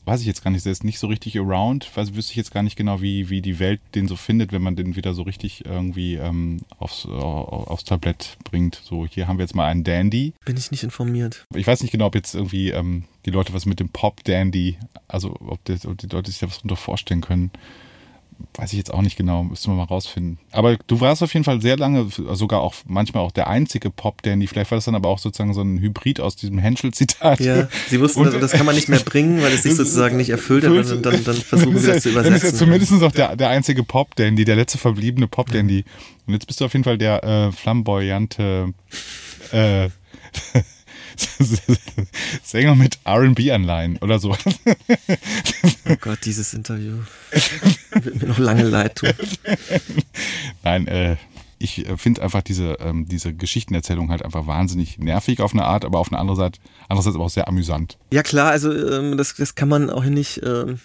Weiß ich jetzt gar nicht, der ist nicht so richtig around. Weiß, wüsste ich jetzt gar nicht genau, wie, wie die Welt den so findet, wenn man den wieder so richtig irgendwie ähm, aufs, aufs Tablett bringt. So, hier haben wir jetzt mal einen Dandy. Bin ich nicht informiert. Ich weiß nicht genau, ob jetzt irgendwie ähm, die Leute was mit dem Pop-Dandy, also ob, das, ob die Leute sich da was darunter vorstellen können. Weiß ich jetzt auch nicht genau, müssen wir mal rausfinden. Aber du warst auf jeden Fall sehr lange, sogar auch manchmal auch der einzige Pop-Dandy. Vielleicht war das dann aber auch sozusagen so ein Hybrid aus diesem Henschel-Zitat. Ja, sie wussten, Und- also das kann man nicht mehr bringen, weil es sich (laughs) sozusagen nicht erfüllt hat, und dann, dann versuchen sie (laughs) das zu Dann ist ja übersetzen. zumindest auch der, der einzige Pop-Dandy, der letzte verbliebene Pop-Dandy. Und jetzt bist du auf jeden Fall der äh, flamboyante äh, (laughs) (laughs) Sänger mit R&B-Anleihen oder so. (laughs) Oh Gott, dieses Interview wird mir noch lange leid tun. Nein, äh, ich äh, finde einfach diese, ähm, diese Geschichtenerzählung halt einfach wahnsinnig nervig auf eine Art, aber auf eine andere Seite, andererseits aber auch sehr amüsant. Ja klar, also ähm, das, das kann man auch nicht. Ähm,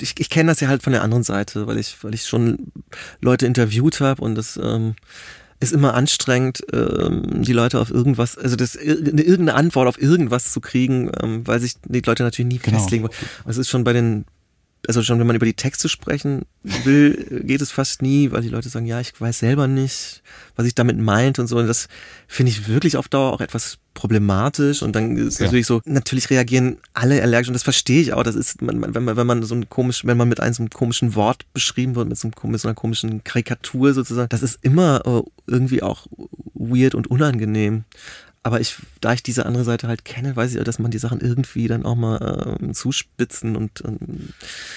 ich ich kenne das ja halt von der anderen Seite, weil ich, weil ich schon Leute interviewt habe und das ähm, ist immer anstrengend, ähm, die Leute auf irgendwas, also das ir- irgendeine Antwort auf irgendwas zu kriegen, ähm, weil sich die Leute natürlich nie Genau. festlegen wollen. Es ist schon bei den also schon wenn man über die Texte sprechen will, geht es fast nie, weil die Leute sagen, ja, ich weiß selber nicht, was ich damit meint und so. Und das finde ich wirklich auf Dauer auch etwas problematisch. Und dann ist Ja. natürlich so, natürlich reagieren alle allergisch und das verstehe ich auch. Das ist, wenn man, wenn man so ein komisch, wenn man mit einem so einem komischen Wort beschrieben wird, mit so, einem, mit so einer komischen Karikatur sozusagen, das ist immer äh, irgendwie auch weird und unangenehm. Aber ich, da ich diese andere Seite halt kenne, weiß ich, dass man die Sachen irgendwie dann auch mal ähm, zuspitzen und, ähm,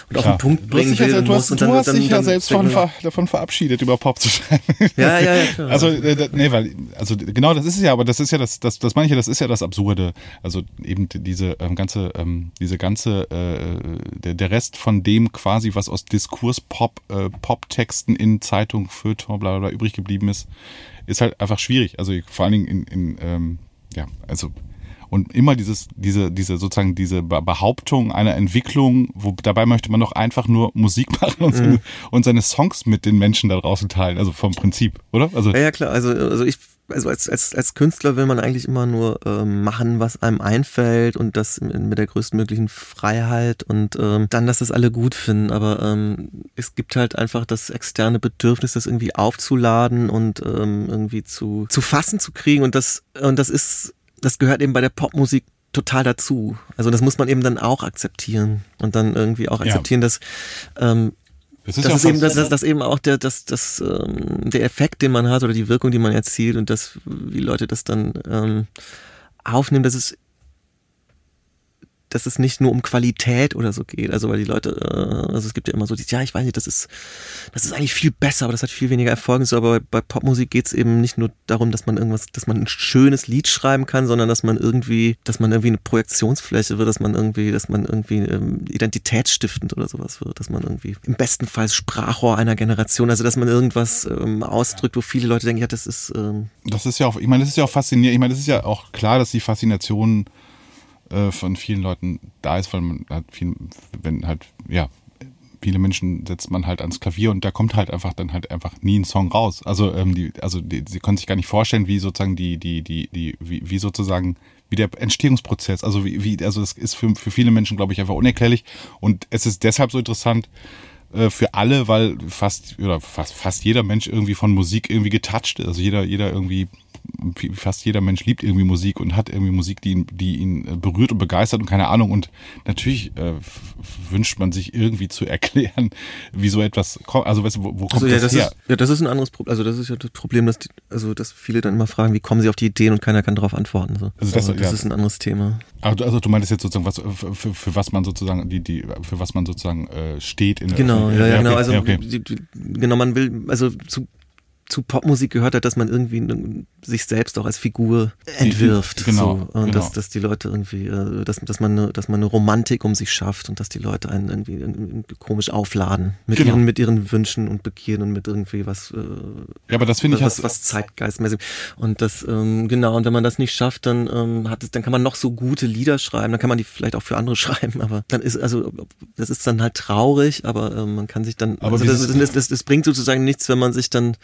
und auf den Punkt bringen dich ja, will. du und hast. Und du dann- hast dann- dich ja dann selbst von, ver, davon verabschiedet, über Pop zu schreiben. Ja, ja, ja, (laughs) klar. Also, äh, nee, weil, also genau, das ist es ja, aber das ist ja das, das, das meine ich ja, das ist ja das Absurde. Also eben diese ähm, ganze, ähm, diese ganze, äh, der, der Rest von dem quasi, was aus Diskurs-Pop, äh, Pop-Texten in Zeitung, Feuilleton, bla, bla, bla übrig geblieben ist, ist halt einfach schwierig. Also vor allen Dingen in, in ähm, ja, also und immer dieses, diese, diese sozusagen diese Be- Behauptung einer Entwicklung, wo dabei möchte man doch einfach nur Musik (laughs) machen und, seine, und seine Songs mit den Menschen da draußen teilen. Also vom Prinzip, oder? Also Ja, ja, klar. Also, also ich, also als, als, als Künstler will man eigentlich immer nur ähm, machen, was einem einfällt und das mit der größtmöglichen Freiheit und ähm, dann, dass das alle gut finden. Aber ähm, es gibt halt einfach das externe Bedürfnis, das irgendwie aufzuladen und ähm, irgendwie zu, zu fassen zu kriegen. Und das, und das ist das gehört eben bei der Popmusik total dazu. Also das muss man eben dann auch akzeptieren und dann irgendwie auch akzeptieren, ja. dass ähm, das ist, das, ist eben, das, das, das eben auch der, das, das, ähm, der Effekt, den man hat oder die Wirkung, die man erzielt und das, wie Leute das dann ähm, aufnehmen, das ist dass es nicht nur um Qualität oder so geht. Also weil die Leute, äh, also es gibt ja immer so, die, ja, ich weiß nicht, das ist, das ist eigentlich viel besser, aber das hat viel weniger Erfolg. So, aber bei Popmusik geht es eben nicht nur darum, dass man irgendwas, dass man ein schönes Lied schreiben kann, sondern dass man irgendwie, dass man irgendwie eine Projektionsfläche wird, dass man irgendwie, dass man irgendwie ähm, identitätsstiftend oder sowas wird, dass man irgendwie im besten Fall Sprachrohr einer Generation, also dass man irgendwas ähm, ausdrückt, wo viele Leute denken, ja, das ist. Ähm das ist ja auch, ich meine, das ist ja auch faszinierend. Ich meine, das ist ja auch klar, dass die Faszination äh, von vielen Leuten da ist, weil man halt viel, wenn halt, ja, viele Menschen setzt man halt ans Klavier und da kommt halt einfach dann halt einfach nie ein Song raus. Also ähm, die, also die, sie können sich gar nicht vorstellen, wie sozusagen die, die, die, die, wie, wie sozusagen wie der Entstehungsprozess, also wie, wie also das ist für, für viele Menschen, glaube ich, einfach unerklärlich. Und es ist deshalb so interessant, äh, für alle, weil fast oder fast, fast jeder Mensch irgendwie von Musik irgendwie getoucht ist. Also jeder, jeder irgendwie fast jeder Mensch liebt irgendwie Musik und hat irgendwie Musik, die ihn, die ihn äh, berührt und begeistert und keine Ahnung. Und natürlich äh, wünscht man sich irgendwie zu (laughs) erklären, wie so etwas kommt. Also weißt du, wo, wo kommt also, ja, das, das her? Ist, ja, das ist ein anderes Problem. Also das ist ja das Problem, dass die, also dass viele dann immer fragen, wie kommen sie auf die Ideen und keiner kann darauf antworten. So. Also das, das ja. ist ein anderes Thema. Also, also du meintest jetzt sozusagen, was für, für, für was man sozusagen die, die, für was man sozusagen äh, steht in der Genau, ja, ja, genau. Also okay. die, die, genau, man will, also zu zu Popmusik gehört hat, dass man irgendwie sich selbst auch als Figur entwirft. Genau. So. Und genau. Dass, dass die Leute irgendwie, äh, dass, dass, man eine, dass man eine Romantik um sich schafft und dass die Leute einen irgendwie komisch aufladen. Mit, genau. ihren, mit ihren Wünschen und Begieren und mit irgendwie was. Äh, ja, aber das finde ich was, halt was zeitgeistmäßig. Und das, ähm, genau, und wenn man das nicht schafft, dann ähm, hat es, dann kann man noch so gute Lieder schreiben, dann kann man die vielleicht auch für andere (laughs) schreiben, aber dann ist, also, das ist dann halt traurig, aber ähm, man kann sich dann, aber also das, das, das, das bringt sozusagen nichts, wenn man sich dann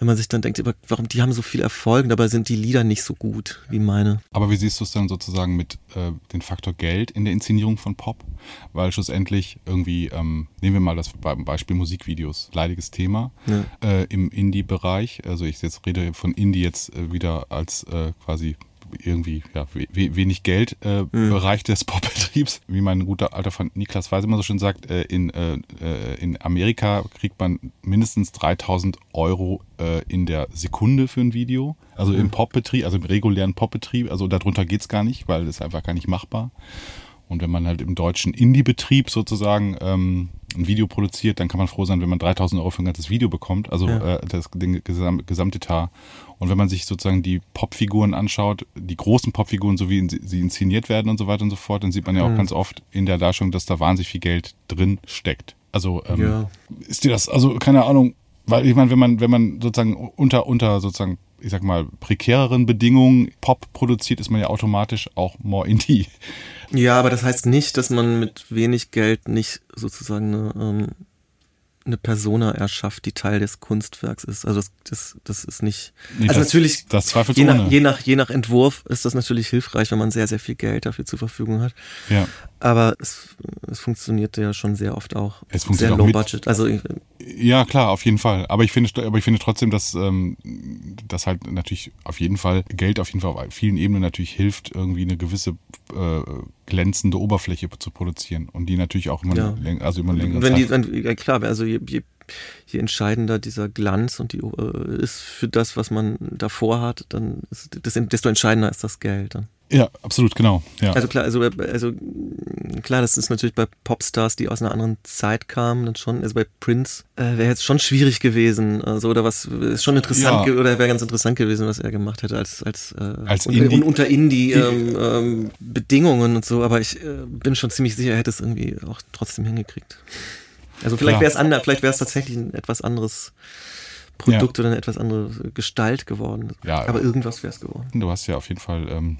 wenn man sich dann denkt, warum die haben so viel Erfolg, dabei sind die Lieder nicht so gut wie meine. Aber wie siehst du es dann sozusagen mit äh, dem Faktor Geld in der Inszenierung von Pop? Weil schlussendlich irgendwie, ähm, nehmen wir mal das Beispiel Musikvideos, leidiges Thema ja. äh, im Indie-Bereich. Also ich jetzt rede von Indie jetzt äh, wieder als äh, quasi irgendwie ja, wenig Geld äh, mhm. Bereich des (laughs) Popbetriebs. Wie mein guter alter Freund Niklas Weiß immer so schön sagt, äh, in, äh, äh in Amerika kriegt man mindestens 3000 Euro äh, in der Sekunde für ein Video. Also mhm. im Popbetrieb, also im regulären Popbetrieb. Also darunter geht's gar nicht, weil das ist einfach gar nicht machbar. Und wenn man halt im deutschen Indie-Betrieb sozusagen ähm, ein Video produziert, dann kann man froh sein, wenn man 3000 Euro für ein ganzes Video bekommt, also ja. äh, das Gesamtetat. Und wenn man sich sozusagen die Popfiguren anschaut, die großen Popfiguren, so wie sie inszeniert werden und so weiter und so fort, dann sieht man ja auch mhm. ganz oft in der Darstellung, dass da wahnsinnig viel Geld drin steckt. Also ähm, ja. ist dir das, also keine Ahnung, weil ich meine, wenn man, wenn man sozusagen unter, unter sozusagen ich sag mal, prekäreren Bedingungen Pop produziert, ist man ja automatisch auch more indie. Ja, aber das heißt nicht, dass man mit wenig Geld nicht sozusagen eine ähm, eine Persona erschafft, die Teil des Kunstwerks ist. Also das, das, das ist nicht. Nee, also das, natürlich, das je, nach, je, nach, je nach Entwurf ist das natürlich hilfreich, wenn man sehr, sehr viel Geld dafür zur Verfügung hat. Ja. Aber es, es funktioniert ja schon sehr oft auch. Es funktioniert sehr low mit, budget. Also ja, klar, auf jeden Fall. Aber ich finde, aber ich finde trotzdem, dass, ähm, dass halt natürlich auf jeden Fall Geld auf jeden Fall auf vielen Ebenen natürlich hilft, irgendwie eine gewisse äh, glänzende Oberfläche zu produzieren und die natürlich auch immer, ja. läng also immer länger. Wenn Zeit. die, wenn, ja klar, also je, je, je entscheidender dieser Glanz und die äh, ist für das, was man davor hat, dann ist, das, desto entscheidender ist das Geld dann. Ja, absolut, genau. Ja. Also klar, also, also klar, das ist natürlich bei Popstars, die aus einer anderen Zeit kamen, dann schon. Also bei Prince äh, wäre jetzt schon schwierig gewesen, also oder was ist schon interessant ja. oder wäre ganz interessant gewesen, was er gemacht hätte als als, äh, als unter, Indie. unter Indie ähm, ähm, Bedingungen und so. Aber ich äh, bin schon ziemlich sicher, er hätte es irgendwie auch trotzdem hingekriegt. Also vielleicht wäre es anders, vielleicht wäre es tatsächlich ein etwas anderes. Produkt ja. oder eine etwas andere Gestalt geworden. Ja, aber irgendwas wäre es geworden. Du hast ja auf jeden Fall ähm,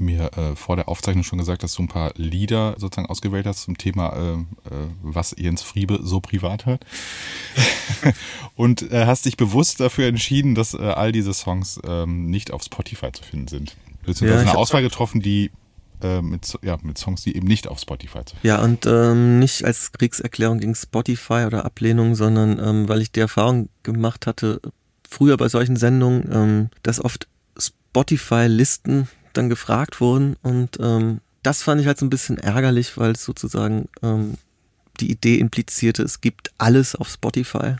mir äh, vor der Aufzeichnung schon gesagt, dass du ein paar Lieder sozusagen ausgewählt hast zum Thema, äh, äh, was Jens Friebe so privat hört. (laughs) und äh, hast dich bewusst dafür entschieden, dass äh, all diese Songs ähm, nicht auf Spotify zu finden sind. Beziehungsweise ja, eine Auswahl getroffen, die äh, mit, ja, mit Songs, die eben nicht auf Spotify zu finden Ja, und ähm, nicht als Kriegserklärung gegen Spotify oder Ablehnung, sondern ähm, weil ich die Erfahrung gemacht hatte, früher bei solchen Sendungen, ähm, dass oft Spotify-Listen dann gefragt wurden und ähm, das fand ich halt so ein bisschen ärgerlich, weil es sozusagen ähm, die Idee implizierte, es gibt alles auf Spotify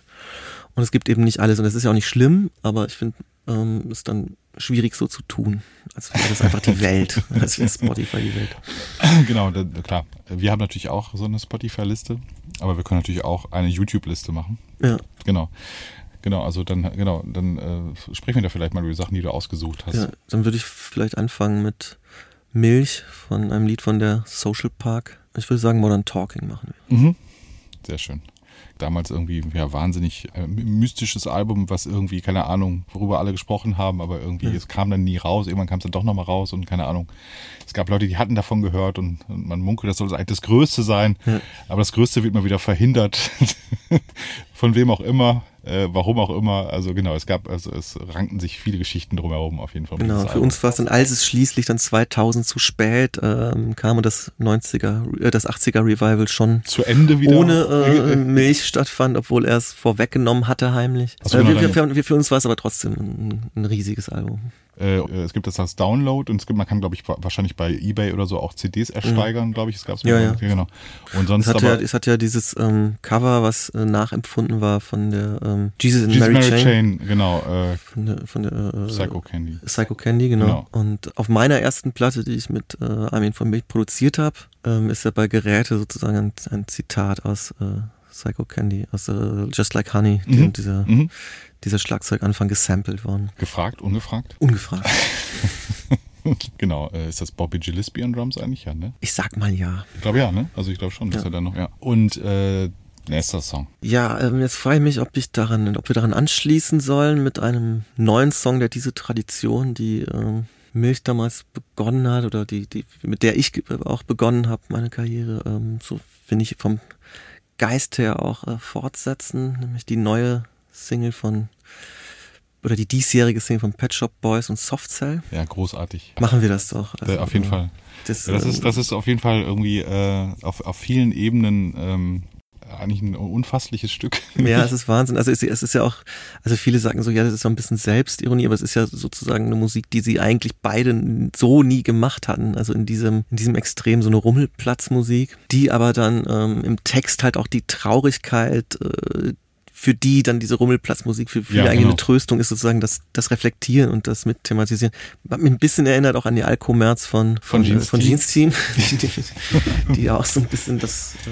und es gibt eben nicht alles und das ist ja auch nicht schlimm, aber ich finde ähm, es dann schwierig so zu tun, als wäre das einfach die Welt, (laughs) als wäre Spotify die Welt. Genau, da, klar. Wir haben natürlich auch so eine Spotify-Liste, aber wir können natürlich auch eine YouTube-Liste machen. Ja. Genau. Genau, also dann, genau, dann äh, sprechen wir da vielleicht mal über die Sachen, die du ausgesucht hast. Ja, dann würde ich vielleicht anfangen mit Milch von einem Lied von der Social Park. Ich würde sagen, Modern Talking machen wir. Mhm. Sehr schön. Damals irgendwie, ja, wahnsinnig äh, mystisches Album, was irgendwie, keine Ahnung, worüber alle gesprochen haben, aber irgendwie, Ja. es kam dann nie raus. Irgendwann kam es dann doch nochmal raus und keine Ahnung. Es gab Leute, die hatten davon gehört und, und man munkelt, das soll eigentlich das Größte sein. Ja. Aber das Größte wird mal wieder verhindert. (laughs) Von wem auch immer, äh, warum auch immer. Also genau, es gab, also es rankten sich viele Geschichten drumherum auf jeden Fall. Genau, für Album. uns war es dann, als es schließlich dann 2000 zu spät ähm, kam und das 90er, äh, das 80er Revival schon zu Ende wieder. ohne äh, (laughs) Milch stattfand, obwohl er es vorweggenommen hatte heimlich. Äh, wir, wir, für, für uns war es aber trotzdem ein, ein riesiges Album. Äh, es gibt das als Download und es gibt, man kann, glaube ich, wa- wahrscheinlich bei Ebay oder so auch CDs ersteigern, glaube ich. Es gab's Mhm. Ja, ja. genau. Und sonst Es hat, aber ja, es hat ja dieses ähm, Cover, was äh, nachempfunden war von der ähm, Jesus and Jesus Mary, Mary Chain. Chain, genau, äh, Von der, von der äh, Psycho Candy. Psycho Candy, genau. Genau. Und auf meiner ersten Platte, die ich mit äh, Armin von Milch produziert habe, ähm, ist ja bei Geräte sozusagen ein, ein Zitat aus äh, Psycho Candy, aus äh, Just Like Honey, Mhm. dieser, Mhm. dieser Schlagzeuganfang gesampelt worden. Gefragt, ungefragt? Ungefragt. (laughs) genau, äh, ist das Bobby Gillespie an Drums eigentlich? Ja, ne? Ich sag mal ja. Ich glaube ja, ne? Also ich glaube schon, dass Ja. er da noch, ja. Und äh, nächster Song. Ja, ähm, jetzt frage ich mich, ob ich daran, ob wir daran anschließen sollen mit einem neuen Song, der diese Tradition, die ähm, Milch damals begonnen hat oder die, die mit der ich auch begonnen habe, meine Karriere, ähm, so finde ich vom Geist her auch äh, fortsetzen, nämlich die neue Single von oder die diesjährige Single von Pet Shop Boys und Soft Cell. Ja, großartig. Machen wir das doch. äh, auf jeden äh, Fall. Das, das, ähm, ist, das ist auf jeden Fall irgendwie äh, auf, auf vielen Ebenen ähm, eigentlich ein unfassliches Stück. Ja, es (laughs) ist Wahnsinn. Also es, es ist ja auch, also viele sagen so, ja, das ist so ein bisschen Selbstironie, aber es ist ja sozusagen eine Musik, die sie eigentlich beide so nie gemacht hatten. Also in diesem, in diesem Extrem so eine Rummelplatzmusik, die aber dann ähm, im Text halt auch die Traurigkeit, äh, für die dann diese Rummelplatzmusik für viele Ja, eigentlich genau. Tröstung ist, sozusagen das, das Reflektieren und das mit thematisieren. Hat mich ein bisschen erinnert auch an die Alkomerz von, Von von, Jeans äh, von Team. Jeans Team, (laughs) die, die ja auch so ein bisschen das äh,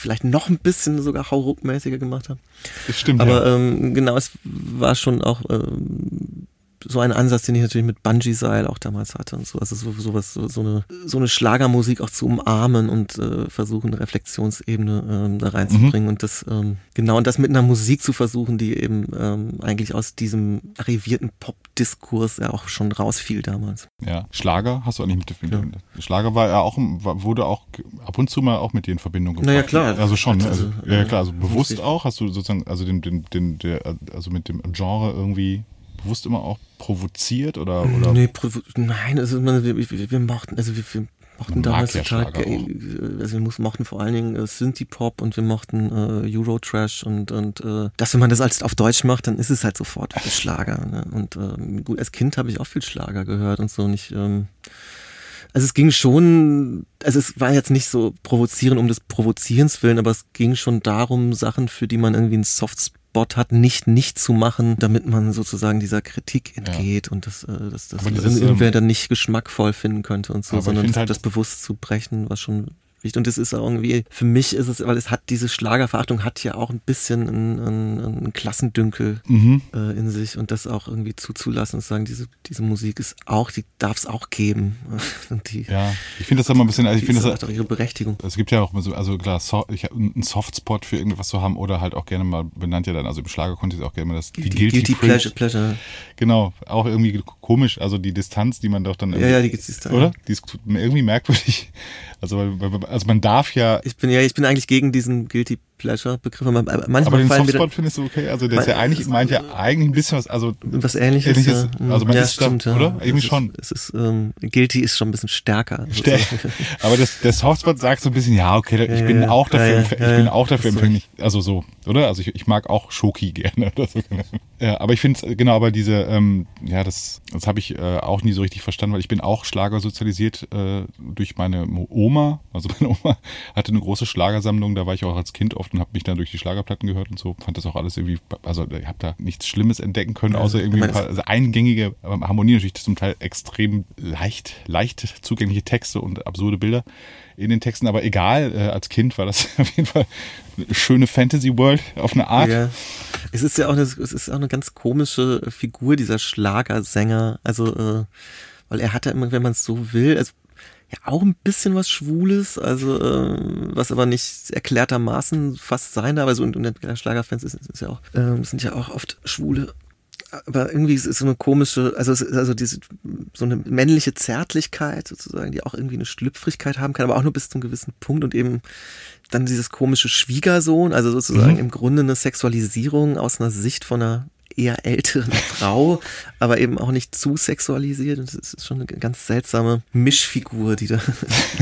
vielleicht noch ein bisschen sogar hauruckmäßiger gemacht haben. Stimmt, Aber ja. ähm, genau, es war schon auch ähm, so ein Ansatz, den ich natürlich mit Bungee-Seil auch damals hatte und so. Also so, sowas, so, so, eine, so eine Schlagermusik auch zu umarmen und äh, versuchen, eine Reflexionsebene ähm, da reinzubringen. Und das, ähm, genau, und das mit einer Musik zu versuchen, die eben ähm, eigentlich aus diesem arrivierten Pop-Diskurs ja auch schon rausfiel damals. ja. Schlager hast du eigentlich mit Ja. Schlager war ja auch wurde auch ab und zu mal auch mit dir in Verbindung gebracht. Naja, klar. Also schon, ne? also, Also, ja, klar, also bewusst auch, hast du sozusagen also den den den der, also mit dem Genre irgendwie bewusst immer auch provoziert oder oder Nee, provo- nein, also wir, wir, wir mochten, also wir, wir mochten damals total, ge- also wir mochten vor allen Dingen äh, Synthie-Pop und wir mochten äh, Euro-Trash und, und äh, dass wenn man das als auf Deutsch macht, dann ist es halt sofort Schlager. Ne? Und ähm, gut, als Kind habe ich auch viel Schlager gehört und so nicht. Ähm, also es ging schon, also es war jetzt nicht so provozieren um des Provozierens willen, aber es ging schon darum, Sachen, für die man irgendwie einen Softspot hat, nicht nicht zu machen, damit man sozusagen dieser Kritik entgeht und das, äh, das, das, das irgendwer ähm, dann nicht geschmackvoll finden könnte und so, sondern halt- das bewusst zu brechen, was schon wichtig. Und das ist auch irgendwie, für mich ist es, weil es hat, diese Schlagerverachtung hat ja auch ein bisschen einen, einen, einen Klassendünkel mhm. äh, in sich und das auch irgendwie zuzulassen und zu sagen, diese, diese Musik ist auch, die darf es auch geben. (laughs) Und die, Ja, ich finde das immer ein bisschen, also ich die finde das hat auch ihre Berechtigung. Es gibt ja auch so, also klar, so, ich einen Softspot für irgendwas zu haben oder halt auch gerne mal benannt ja dann, also im Schlager konnte ich auch gerne mal das die, Guilty, Pleasure. Pleasure, Pleasure. Genau, auch irgendwie komisch, also die Distanz, die man doch dann Ja, ja, die gibt's dann. oder? Die ist irgendwie merkwürdig. Also weil, weil, also man darf ja. Ich bin ja, ich bin eigentlich gegen diesen Guilty Pleasure-Begriff. Manchmal aber den Softspot wieder, findest du okay? Also der ist ja eigentlich, meint ja eigentlich ein bisschen was, also was ähnliches. Ähnliches, ja. also man ja, ist da- stimmt, ja. oder? Irgendwie Es ist, schon. Es ist, ähm, Guilty ist schon ein bisschen stärker. (laughs) Stär- (laughs) Aber das, der Softspot sagt so ein bisschen, ja, okay, ich Ja, bin ja, auch dafür, ja, ja, ich ja, bin ja. auch dafür empfänglich. Also so, oder? Also ich, ich mag auch Schoki (laughs) gerne oder so. Ja, aber ich finde es, genau, aber diese, ähm, ja, das, das habe ich äh, auch nie so richtig verstanden, weil ich bin auch Schlager sozialisiert äh, durch meine Oma. Also meine Oma hatte eine große Schlagersammlung, da war ich auch als Kind oft und habe mich dann durch die Schlagerplatten gehört und so. Fand das auch alles irgendwie, also ich habe da nichts Schlimmes entdecken können, außer irgendwie ein paar also eingängige ähm, Harmonien, natürlich zum Teil extrem leicht, leicht zugängliche Texte und absurde Bilder in den Texten, aber egal, äh, als Kind war das (laughs) auf jeden Fall eine schöne Fantasy World auf eine Art. Ja. Es ist ja auch eine, es ist auch eine ganz komische Figur, dieser Schlagersänger. Also, äh, weil er hat ja immer, wenn man es so will, also ja auch ein bisschen was Schwules, also äh, was aber nicht erklärtermaßen fast sein darf. Also und, und der Schlagerfans ist, ist ja auch, äh, sind ja auch oft Schwule. Aber irgendwie ist es so eine komische, also es ist also diese so eine männliche Zärtlichkeit sozusagen, die auch irgendwie eine Schlüpfrigkeit haben kann, aber auch nur bis zum gewissen Punkt und eben dann dieses komische Schwiegersohn, also sozusagen im Grunde eine Sexualisierung aus einer Sicht von einer eher älteren (laughs) Frau, aber eben auch nicht zu sexualisiert. Und das ist schon eine ganz seltsame Mischfigur, die da. (laughs)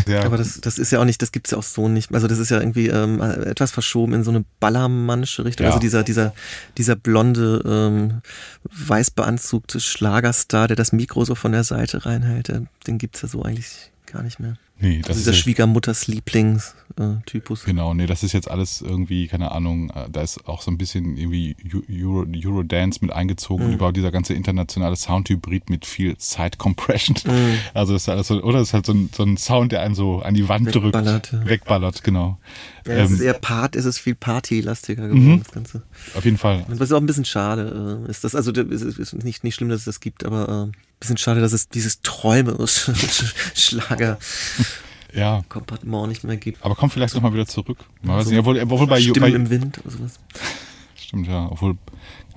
Ja. Aber das, das ist ja auch nicht, das gibt's ja auch so nicht. Also das ist ja irgendwie ähm, etwas verschoben in so eine ballermannische Richtung. Ja. Also dieser, dieser, dieser blonde, ähm, weißbeanzugte Schlagerstar, der das Mikro so von der Seite reinhält, der, den gibt's ja so eigentlich gar nicht mehr. Nee, das Also ist dieser ja- Schwiegermutters Lieblings-Typus. Genau, nee, das ist jetzt alles irgendwie, keine Ahnung, äh, da ist auch so ein bisschen irgendwie Eu- Euro, Eurodance mit eingezogen Mhm. und überhaupt dieser ganze internationale Soundhybrid mit viel Side Compression. Mhm. (laughs) Also das ist alles so, oder das ist halt so ein, so ein Sound, der einen so an die Wand drückt. Wegballert, ja. Wegballert, genau. Ja, es ist ähm, eher Part, es ist viel Partylastiger geworden, das Ganze. auf jeden Fall. Was auch ein bisschen schade äh, ist, das, also es ist ist nicht, nicht schlimm, dass es das gibt, aber äh, bisschen schade, dass es dieses träumerische (laughs) Schlager-Kompartement Ja, nicht mehr gibt. aber kommt vielleicht nochmal wieder zurück. Man weiß So nicht, obwohl, obwohl bei, Stimmen bei im Wind oder sowas. (laughs) Stimmt, ja. Obwohl,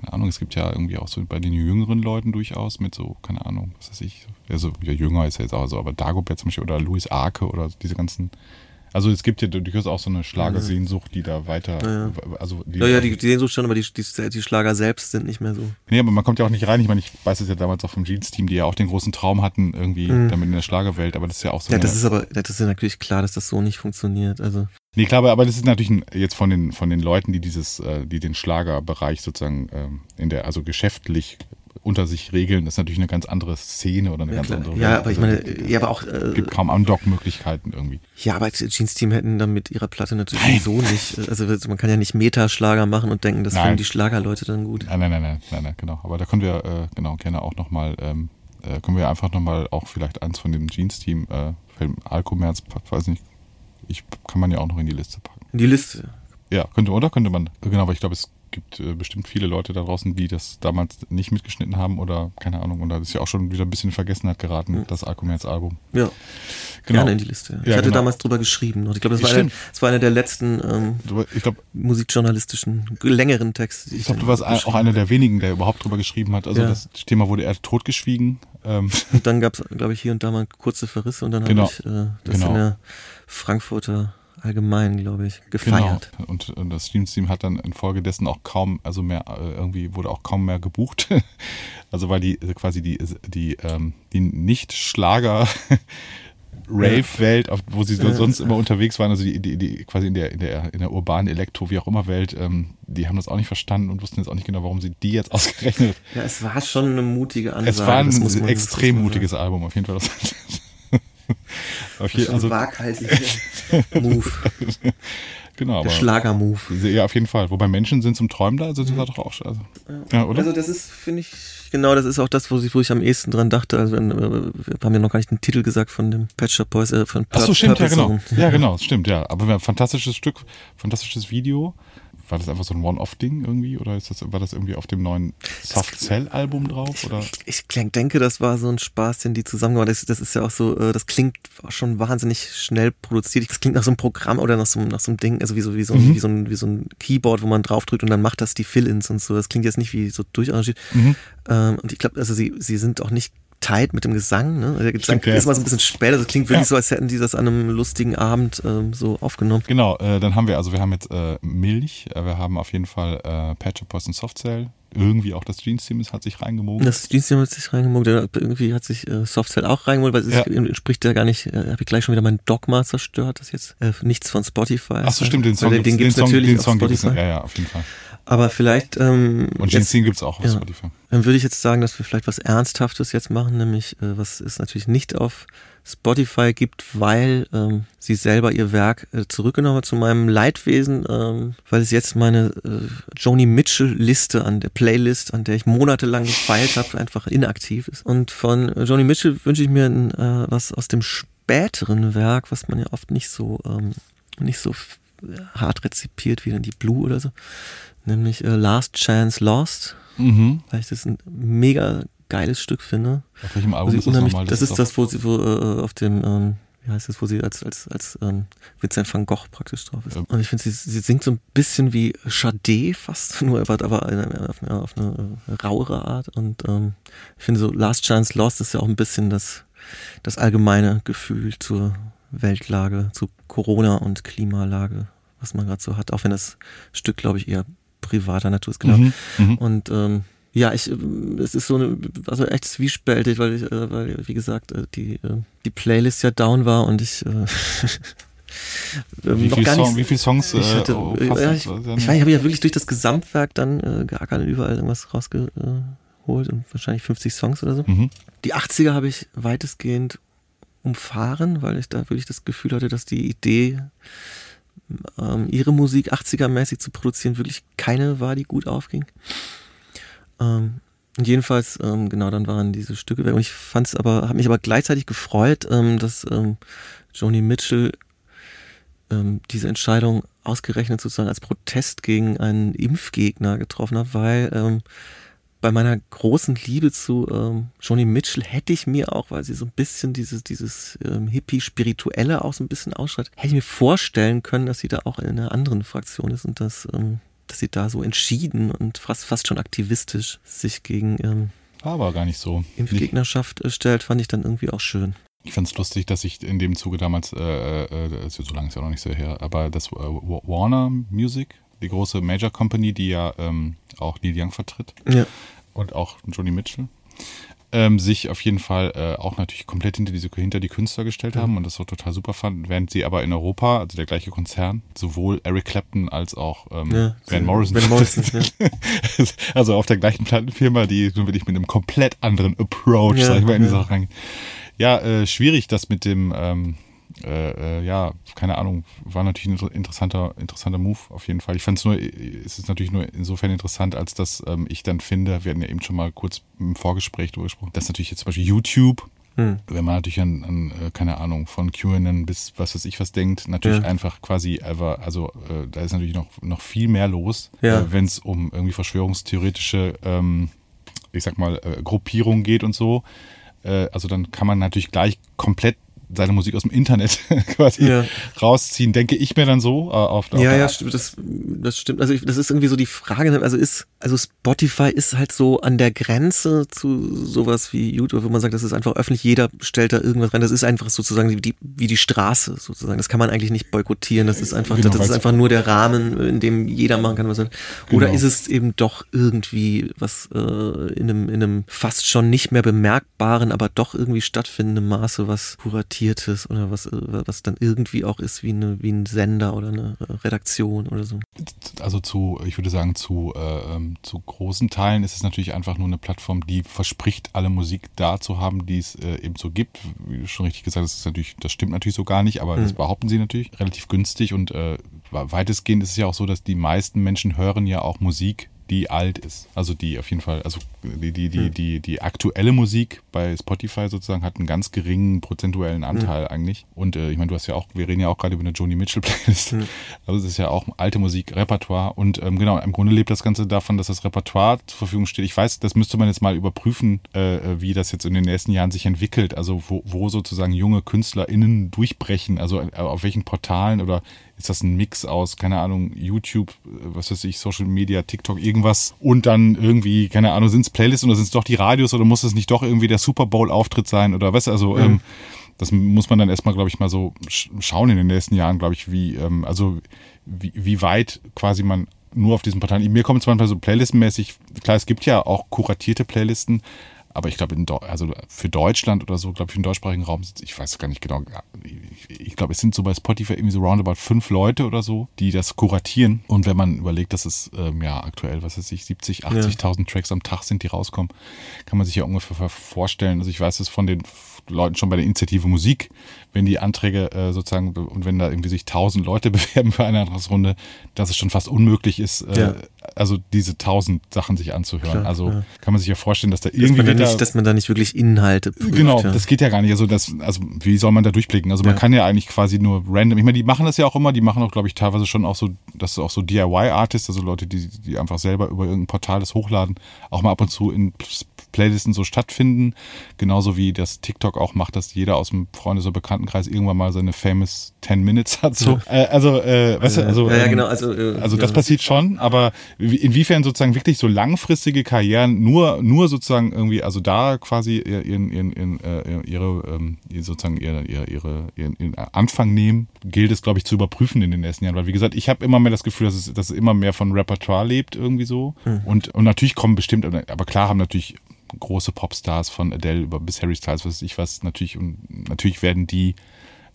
keine Ahnung, es gibt ja irgendwie auch so bei den jüngeren Leuten durchaus mit so, keine Ahnung, was weiß ich, also ja, jünger ist ja jetzt auch so, aber Dagobert zum Beispiel oder Louis Arke oder diese ganzen. Also es gibt ja durchaus auch so eine Schlagersehnsucht, die da weiter, Ja, also die, Ja, ja, die, die Sehnsucht schon, aber die, die, die Schlager selbst sind nicht mehr so. Nee, aber man kommt ja auch nicht rein. Ich meine, ich weiß es ja damals auch vom Jeans-Team, die ja auch den großen Traum hatten, irgendwie damit in der Schlagerwelt, aber das ist ja auch so Mhm. Ja, das ist aber, das ist ja natürlich klar, dass das so nicht funktioniert. Also, Nee, klar, aber- das ist natürlich ein, jetzt von den, von den Leuten, die dieses, äh, die den Schlagerbereich sozusagen ähm, in der, also geschäftlich unter sich regeln, das ist natürlich eine ganz andere Szene oder eine ja, ganz klar. andere ja Welt. aber ich Also, meine, ja, aber auch, äh, gibt kaum Undock-Möglichkeiten irgendwie. Ja, aber das Jeans-Team hätten dann mit ihrer Platte natürlich so nicht. Also man kann ja nicht Metaschlager machen und denken, das Nein. finden die Schlagerleute dann gut. Nein, nein, nein, nein, nein, nein genau. Aber da können wir, äh, genau, gerne auch nochmal, ähm, äh, können wir einfach nochmal auch vielleicht eins von dem Jeans-Team, äh, Film Alkomerz, weiß nicht, ich kann man ja auch noch in die Liste packen. In die Liste. Ja, könnte, oder könnte man, genau, aber ich glaube, es gibt äh, bestimmt viele Leute da draußen, die das damals nicht mitgeschnitten haben oder keine Ahnung, und da ist ja auch schon wieder ein bisschen in Vergessenheit geraten, das Alkomerz-Album. Ja, Genau. gerne in die Liste. Ich Ja, hatte genau. damals drüber geschrieben. Und ich glaube, das, war das war einer der letzten ähm, ich glaube, musikjournalistischen, längeren Texte. ich glaub, du warst auch einer der wenigen, der überhaupt drüber geschrieben hat. Also Ja. das Thema wurde eher totgeschwiegen. Ähm, Und dann gab es, glaube ich, hier und da mal kurze Verrisse und dann Genau. habe ich äh, das Genau. in der Frankfurter Allgemein, glaube ich, gefeiert. Genau. Und, und das Team hat dann infolgedessen auch kaum, also mehr, äh, irgendwie wurde auch kaum mehr gebucht. (laughs) Also weil die also quasi die, die, ähm, die Nicht-Schlager Rave-Welt, (laughs) wo sie sonst immer unterwegs waren, also die, die, die quasi in der, in der, in der urbanen Elektro, wie auch immer Welt, ähm, die haben das auch nicht verstanden und wussten jetzt auch nicht genau, warum sie die jetzt (laughs) ausgerechnet. Ja, es war schon eine mutige Ansage. Es war ein das das extrem mutiges Album, auf jeden Fall. (laughs) auf jeden, also, waghalsiger (laughs) Move. genau, Der Schlager-Move. ja, auf jeden Fall. Wobei Menschen sind zum Träumen da, also war doch auch, also, ja, oder? Also das ist, finde ich, genau, das ist auch das, wo ich, wo ich am ehesten dran dachte. Also äh, wir haben ja noch gar nicht den Titel gesagt von dem Pet Shop Boys, äh, von Ach so, stimmt, ja Purple genau. Zone. Ja, genau, stimmt, ja. Aber ein fantastisches Stück, fantastisches Video. War das einfach so ein One-Off-Ding irgendwie? Oder ist das, war das irgendwie auf dem neuen Soft Cell-Album drauf? Oder? Ich, ich kling- denke, das war so ein Spaß, den die zusammen gemacht haben. Das, ist ja auch so, äh, das klingt schon wahnsinnig schnell produziert. Das klingt nach so einem Programm oder nach so, einem- nach so einem Ding, also wie so, wie so, ein, wie so, ein, wie so ein Keyboard, wo man draufdrückt und dann macht das die Fill-Ins und so. Das klingt jetzt nicht wie so durcharrangiert. Mhm. Ähm, und ich glaube, also sie, sie sind auch nicht tight mit dem Gesang. Ne? Der Gesang Stimmt, ist mal so ein bisschen später. Das klingt wirklich Ja. so, als hätten die das an einem lustigen Abend ähm, so aufgenommen. Genau, äh, dann haben wir, also wir haben jetzt äh, Milch, äh, wir haben auf jeden Fall äh, Patch of Poison Soft Cell, irgendwie auch das Jeans-Team hat sich reingemogen. Das Dienstjahr hat sich hat- irgendwie hat sich äh, Softcell auch reingeholt, weil es Ja. entspricht ja gar nicht, äh, habe ich gleich schon wieder mein Dogma zerstört, das jetzt äh, nichts von Spotify. Ach so, stimmt, den Song gibt's, den gibt's den Song, natürlich den Song gibt es, ja, ja, auf jeden Fall. Aber vielleicht, ähm, Und Jeans-Team gibt es auch auf ja. Spotify. dann würde ich jetzt sagen, dass wir vielleicht was Ernsthaftes jetzt machen, nämlich äh, was es natürlich nicht auf Spotify gibt, weil ähm, sie selber ihr Werk äh, zurückgenommen hat zu meinem Leidwesen, ähm, weil es jetzt meine äh, Joni Mitchell Liste an der Playlist, an der ich monatelang gefeilt habe, einfach inaktiv ist. Und von äh, Joni Mitchell wünsche ich mir ein, äh, was aus dem späteren Werk, was man ja oft nicht so ähm, nicht so hart rezipiert wie dann die Blue oder so, nämlich äh, Last Chance Lost Mhm. weil ich das ein mega geiles Stück finde. Auf welchem Album ist das nochmal? das ist auf- das, wo sie wo, äh, auf dem, ähm, wie heißt das, wo sie als, als, als ähm, Vincent van Gogh praktisch drauf ist. Ja. Und ich finde, sie, sie singt so ein bisschen wie Sade fast, (laughs) nur aber, aber eine- auf eine, auf eine äh, rauere Art. Und ähm, ich finde so Last Chance Lost ist ja auch ein bisschen das, das allgemeine Gefühl zur Weltlage, zu Corona und Klimalage, was man gerade so hat. Auch wenn das Stück, glaube ich, eher privater Natur ist. Genau. Mhm. Mhm. Und ähm, ja, ich, ähm, es ist so eine, also echt zwiespältig, weil ich, äh, weil, wie gesagt, äh, die, äh, die Playlist ja down war und ich, äh, ähm, Wie viele gar Song, nicht, wie viel Songs? ich äh, hatte, oh, äh, ja, ich, äh, ich ich habe ja wirklich durch das Gesamtwerk dann äh, geackert und überall irgendwas rausgeholt und wahrscheinlich 50 Songs oder so. Mhm. Die 80er habe ich weitestgehend umfahren, weil ich da wirklich das Gefühl hatte, dass die Idee, ähm, ihre Musik 80er-mäßig zu produzieren, wirklich keine war, die gut aufging. Ähm, jedenfalls, ähm, genau, dann waren diese Stücke weg. Und ich fand es aber, habe mich aber gleichzeitig gefreut, ähm, dass ähm, Joni Mitchell ähm, diese Entscheidung ausgerechnet sozusagen als Protest gegen einen Impfgegner getroffen hat, weil bei meiner großen Liebe zu ähm, Joni Mitchell hätte ich mir auch, weil sie so ein bisschen dieses, dieses ähm, Hippie-Spirituelle auch so ein bisschen ausschreibt, hätte ich mir vorstellen können, dass sie da auch in einer anderen Fraktion ist und dass, ähm, dass sie da so entschieden und fast, fast schon aktivistisch sich gegen ähm, aber gar nicht so. Nicht, Impfgegnerschaft äh, stellt, fand ich dann irgendwie auch schön. ich fand es lustig, dass ich in dem Zuge damals, äh, äh, ist ja so lange ist ja noch nicht so her, aber das äh, Wa- Warner Music, die große Major Company, die ja ähm, auch Neil Young vertritt Ja. und auch Joni Mitchell, ähm, sich auf jeden Fall äh, auch natürlich komplett hinter, diese, hinter die Künstler gestellt haben und das auch total super fanden, während sie aber in Europa, also der gleiche Konzern, sowohl Eric Clapton als auch ähm, Ja, Van Morrison, Van Morrison, ja. (laughs) also auf der gleichen Plattenfirma, die so wirklich mit einem komplett anderen Approach, Ja, sag ich mal, in die ja. Sache reingehen. Ja, äh, schwierig, das mit dem, ähm, äh, äh, ja, keine Ahnung, war natürlich ein inter- interessanter, interessanter Move auf jeden Fall. Ich fand es nur, es ist natürlich nur insofern interessant, als dass ähm, ich dann finde, wir hatten ja eben schon mal kurz im Vorgespräch darüber gesprochen, dass natürlich jetzt zum Beispiel YouTube, Hm. wenn man natürlich an, an äh, keine Ahnung, von QAnon bis was weiß ich was denkt, natürlich Ja. einfach quasi, einfach, also äh, da ist natürlich noch, noch viel mehr los, Ja. äh, wenn es um irgendwie verschwörungstheoretische, ähm, ich sag mal, äh, Gruppierungen geht und so. Äh, also dann kann man natürlich gleich komplett seine Musik aus dem Internet (laughs) quasi Ja. rausziehen, denke ich mir dann so. Äh, auf, auf Ja, ja, stimmt, das, das stimmt. Also ich, das ist irgendwie so die Frage, also ist, also Spotify ist halt so an der Grenze zu sowas wie YouTube, wo man sagt, das ist einfach öffentlich, jeder stellt da irgendwas rein. Das ist einfach sozusagen wie die, wie die Straße sozusagen. Das kann man eigentlich nicht boykottieren. Das ist einfach, Genau, das ist weil's- einfach nur der Rahmen, in dem jeder machen kann, was er will. Oder Genau. ist es eben doch irgendwie was äh, in, einem, in einem fast schon nicht mehr bemerkbaren, aber doch irgendwie stattfindenden Maße was kuratiertes oder was, was dann irgendwie auch ist wie, eine, wie ein Sender oder eine Redaktion oder so. also zu, ich würde sagen, zu, äh, ähm, zu großen Teilen ist es natürlich einfach nur eine Plattform, die verspricht, alle Musik da zu haben, die es äh, eben so gibt. Wie du schon richtig gesagt hast, das, ist natürlich, das stimmt natürlich so gar nicht, aber das behaupten sie natürlich. Relativ günstig und äh, weitestgehend ist es ja auch so, dass die meisten Menschen hören ja auch Musik, die alt ist. Also die auf jeden Fall, also die, die, die, die, die aktuelle Musik bei Spotify sozusagen hat einen ganz geringen prozentuellen Anteil eigentlich. Und äh, ich meine, du hast ja auch, wir reden ja auch gerade über eine Joni Mitchell Playlist. Also es ist ja auch alte Musik, Repertoire. Und ähm, genau, im Grunde lebt das Ganze davon, dass das Repertoire zur Verfügung steht. Ich weiß, das müsste man jetzt mal überprüfen, äh, wie das jetzt in den nächsten Jahren sich entwickelt. Also wo, wo sozusagen junge KünstlerInnen durchbrechen, also äh, auf welchen Portalen oder ist das ein Mix aus, keine Ahnung, YouTube, äh, was weiß ich, Social Media, TikTok, irgendwas und dann irgendwie, keine Ahnung, sind es Playlists oder sind es doch die Radios oder muss es nicht doch irgendwie der Super Bowl-Auftritt sein oder was? Also, mhm. ähm, das muss man dann erstmal, glaube ich, mal so schauen in den nächsten Jahren, glaube ich, wie, ähm, also wie, wie weit quasi man nur auf diesen Portalen. Mir kommt es manchmal so playlistenmäßig, klar, es gibt ja auch kuratierte Playlisten, aber ich glaube, also für Deutschland oder so, glaube ich, für den deutschsprachigen Raum, ich weiß gar nicht genau, ich, ich glaube, es sind so bei Spotify irgendwie so roundabout fünf Leute oder so, die das kuratieren. Und wenn man überlegt, dass es ähm, ja aktuell, was weiß ich, 70, 80.000 ja. Tracks am Tag sind, die rauskommen, kann man sich ja ungefähr vorstellen. Also ich weiß es von den Leuten schon bei der Initiative Musik, wenn die Anträge äh, sozusagen und wenn da irgendwie sich tausend Leute (laughs) bewerben für eine Antragsrunde, dass es schon fast unmöglich ist, äh, ja. Also diese tausend Sachen sich anzuhören. Klar, also ja. kann man sich ja vorstellen, dass da dass irgendwie man da nicht, dass man da nicht wirklich Inhalte prüft, Genau, ja. das geht ja gar nicht. Also das, also wie soll man da durchblicken? Also man kann ja eigentlich quasi nur random. Ich meine, die machen das ja auch immer. Die machen auch, glaube ich, teilweise schon auch so, das ist auch so DIY-Artists, also Leute, die, die einfach selber über irgendein Portal das hochladen, auch mal ab und zu in Playlisten so stattfinden. Genauso wie das TikTok auch macht, dass jeder aus dem Freundes- oder Bekanntenkreis irgendwann mal seine famous 10 Minutes hat. So. Ja. Äh, also, äh, weißt du, also, ja, ja, ähm, genau, also, äh, also das passiert schon, aber inwiefern sozusagen wirklich so langfristige Karrieren nur, nur sozusagen irgendwie, also da quasi ihren, ihren, ihren, äh, ihre, ähm, sozusagen ihre, ihre, ihren, ihren Anfang nehmen, gilt es, glaube ich, zu überprüfen in den nächsten Jahren. Weil, wie gesagt, ich habe immer mehr das Gefühl, dass es, dass es immer mehr von Repertoire lebt, irgendwie so. Mhm. Und, und natürlich kommen bestimmt, aber klar haben natürlich große Popstars von Adele über bis Harry Styles, was ich was, natürlich, und natürlich werden die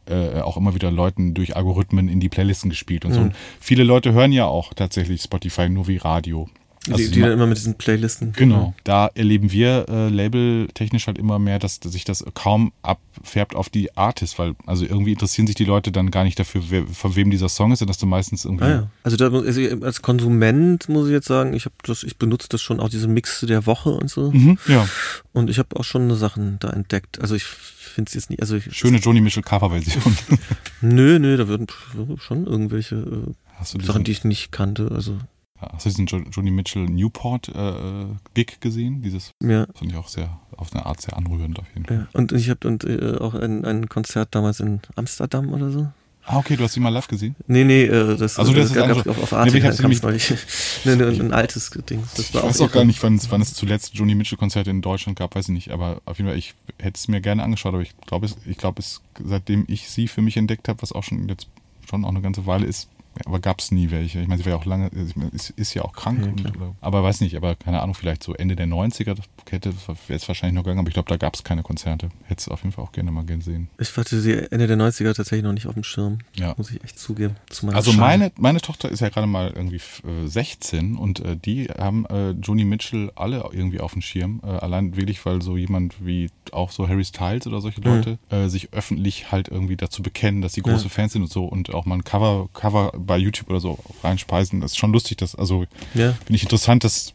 äh, auch immer wieder Leuten durch Algorithmen in die Playlisten gespielt und mhm. so. Und viele Leute hören ja auch tatsächlich Spotify nur wie Radio. Also die, die dann immer mit diesen Playlisten. Genau. Da erleben wir äh, labeltechnisch halt immer mehr, dass, dass sich das kaum abfärbt auf die Artists, weil also irgendwie interessieren sich die Leute dann gar nicht dafür, wer, von wem dieser Song ist, dass du meistens irgendwie. Ah, ja. Also, da, also als Konsument muss ich jetzt sagen, ich habe das, ich benutze das schon auch diese Mixe der Woche und so. Mhm, ja. Und ich habe auch schon Sachen da entdeckt. Also ich finde es jetzt nicht. Also ich, Schöne Joni Mitchell Cover-Version. (laughs) nö, nö, da würden schon irgendwelche äh, Sachen, die ich nicht kannte. Also Hast du diesen Joni Mitchell Newport äh, Gig gesehen? Dieses ja. fand ich auch sehr auf eine Art sehr anrührend auf jeden Fall. Ja. Und ich habe und äh, auch ein, ein Konzert damals in Amsterdam oder so. Ah, okay, du hast ihn mal live gesehen? Nee, nee, äh, das, also, das äh, auf, auf Arte nee, halt nämlich, neulich. nee, nee, (laughs) ein, altes Ding. Das ich weiß auch gar nicht, wann, wann es zuletzt Joni Mitchell Konzerte in Deutschland gab, weiß ich nicht, aber auf jeden Fall, ich hätte es mir gerne angeschaut, aber ich glaube, es, ich glaube, es, seitdem ich sie für mich entdeckt habe, was auch schon jetzt schon auch eine ganze Weile ist, aber gab es nie welche. Ich meine, sie war ja auch lange, ist, ist ja auch krank. Ja, und, oder, aber weiß nicht, aber keine Ahnung, vielleicht so Ende der 90er Kette wäre es wahrscheinlich noch gegangen, aber ich glaube, da gab es keine Konzerte. Hätte es auf jeden Fall auch gerne mal gesehen. Ich hatte sie Ende der 90er tatsächlich noch nicht auf dem Schirm. Ja. Muss ich echt zugeben. also meine, meine Tochter ist ja gerade mal irgendwie 16 äh, und äh, die haben äh, Joni Mitchell alle irgendwie auf dem Schirm. Äh, allein wirklich, weil so jemand wie auch so Harry Styles oder solche mhm. Leute mhm. sich öffentlich halt irgendwie dazu bekennen, dass sie große ja. Fans sind und so und auch mal ein Cover, Cover bei YouTube oder so reinspeisen. Das ist schon lustig, das, also ja. finde ich interessant, dass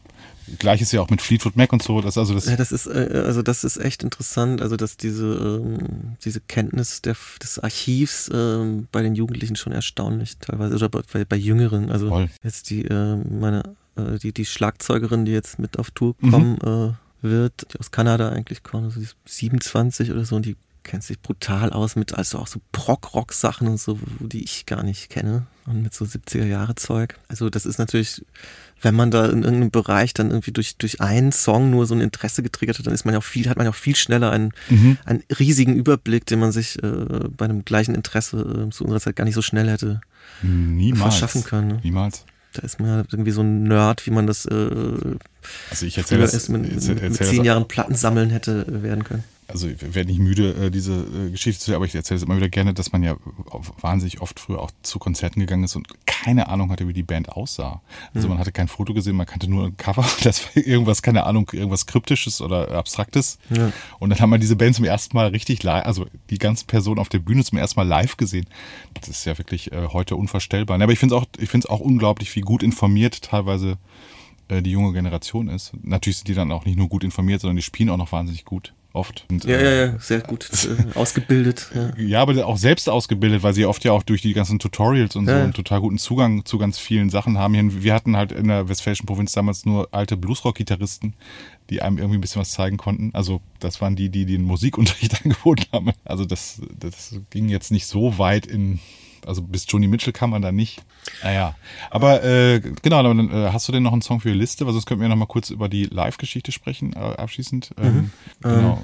Gleiches ja auch mit Fleetwood Mac und so. Das, also das ja, das ist, äh, also das ist echt interessant, also dass diese, ähm, diese Kenntnis der, des Archivs ähm, bei den Jugendlichen schon erstaunlich teilweise, oder bei, bei Jüngeren. Also Voll. jetzt die, äh, meine, äh, die, die Schlagzeugerin, die jetzt mit auf Tour mhm. kommen mhm. wird, die aus Kanada eigentlich kommt, also die ist 27 oder so, und die kennt sich brutal aus mit also auch so Prog-Rock-Sachen und so, die ich gar nicht kenne und mit so 70er-Jahre-Zeug. Also das ist natürlich, wenn man da in irgendeinem Bereich dann irgendwie durch, durch einen Song nur so ein Interesse getriggert hat, dann ist man ja auch viel, hat man ja auch viel schneller einen, mhm. einen riesigen Überblick, den man sich äh, bei einem gleichen Interesse äh, zu unserer Zeit gar nicht so schnell hätte Niemals. verschaffen können. Ne? Niemals. Da ist man ja irgendwie so ein Nerd, wie man das äh, also ich erzähle das, mit, mit, mit zehn Jahren Platten sammeln hätte werden können also ich werde nicht müde, äh, diese äh, Geschichte zu aber ich erzähle es immer wieder gerne, dass man ja wahnsinnig oft früher auch zu Konzerten gegangen ist und keine Ahnung hatte, wie die Band aussah. Also mhm. man hatte kein Foto gesehen, man kannte nur ein Cover, (laughs) das war irgendwas, keine Ahnung, irgendwas Kryptisches oder Abstraktes. Ja. Und dann haben wir diese Band zum ersten Mal richtig live, also die ganzen Personen auf der Bühne zum ersten Mal live gesehen. Das ist ja wirklich äh, heute unvorstellbar. Aber ich finde es auch, ich finde es auch unglaublich, wie gut informiert teilweise die junge Generation ist. Natürlich sind die dann auch nicht nur gut informiert, sondern die spielen auch noch wahnsinnig gut oft. Und, ja, äh, ja, ja, sehr gut äh, ausgebildet. (laughs) Ja. ja. aber auch selbst ausgebildet, weil sie oft ja auch durch die ganzen Tutorials und so einen total guten Zugang zu ganz vielen Sachen haben. Wir hatten halt in der westfälischen Provinz damals nur alte Bluesrock-Gitarristen, die einem irgendwie ein bisschen was zeigen konnten. Also das waren die, die den Musikunterricht (laughs) angeboten haben. Also das, das ging jetzt nicht so weit in Also bis Joni Mitchell kann man da nicht. Naja. Aber äh, genau, dann äh, hast du denn noch einen Song für die Liste? Weil sonst könnten wir noch mal kurz über die Live-Geschichte sprechen, äh, abschließend. Ähm, genau.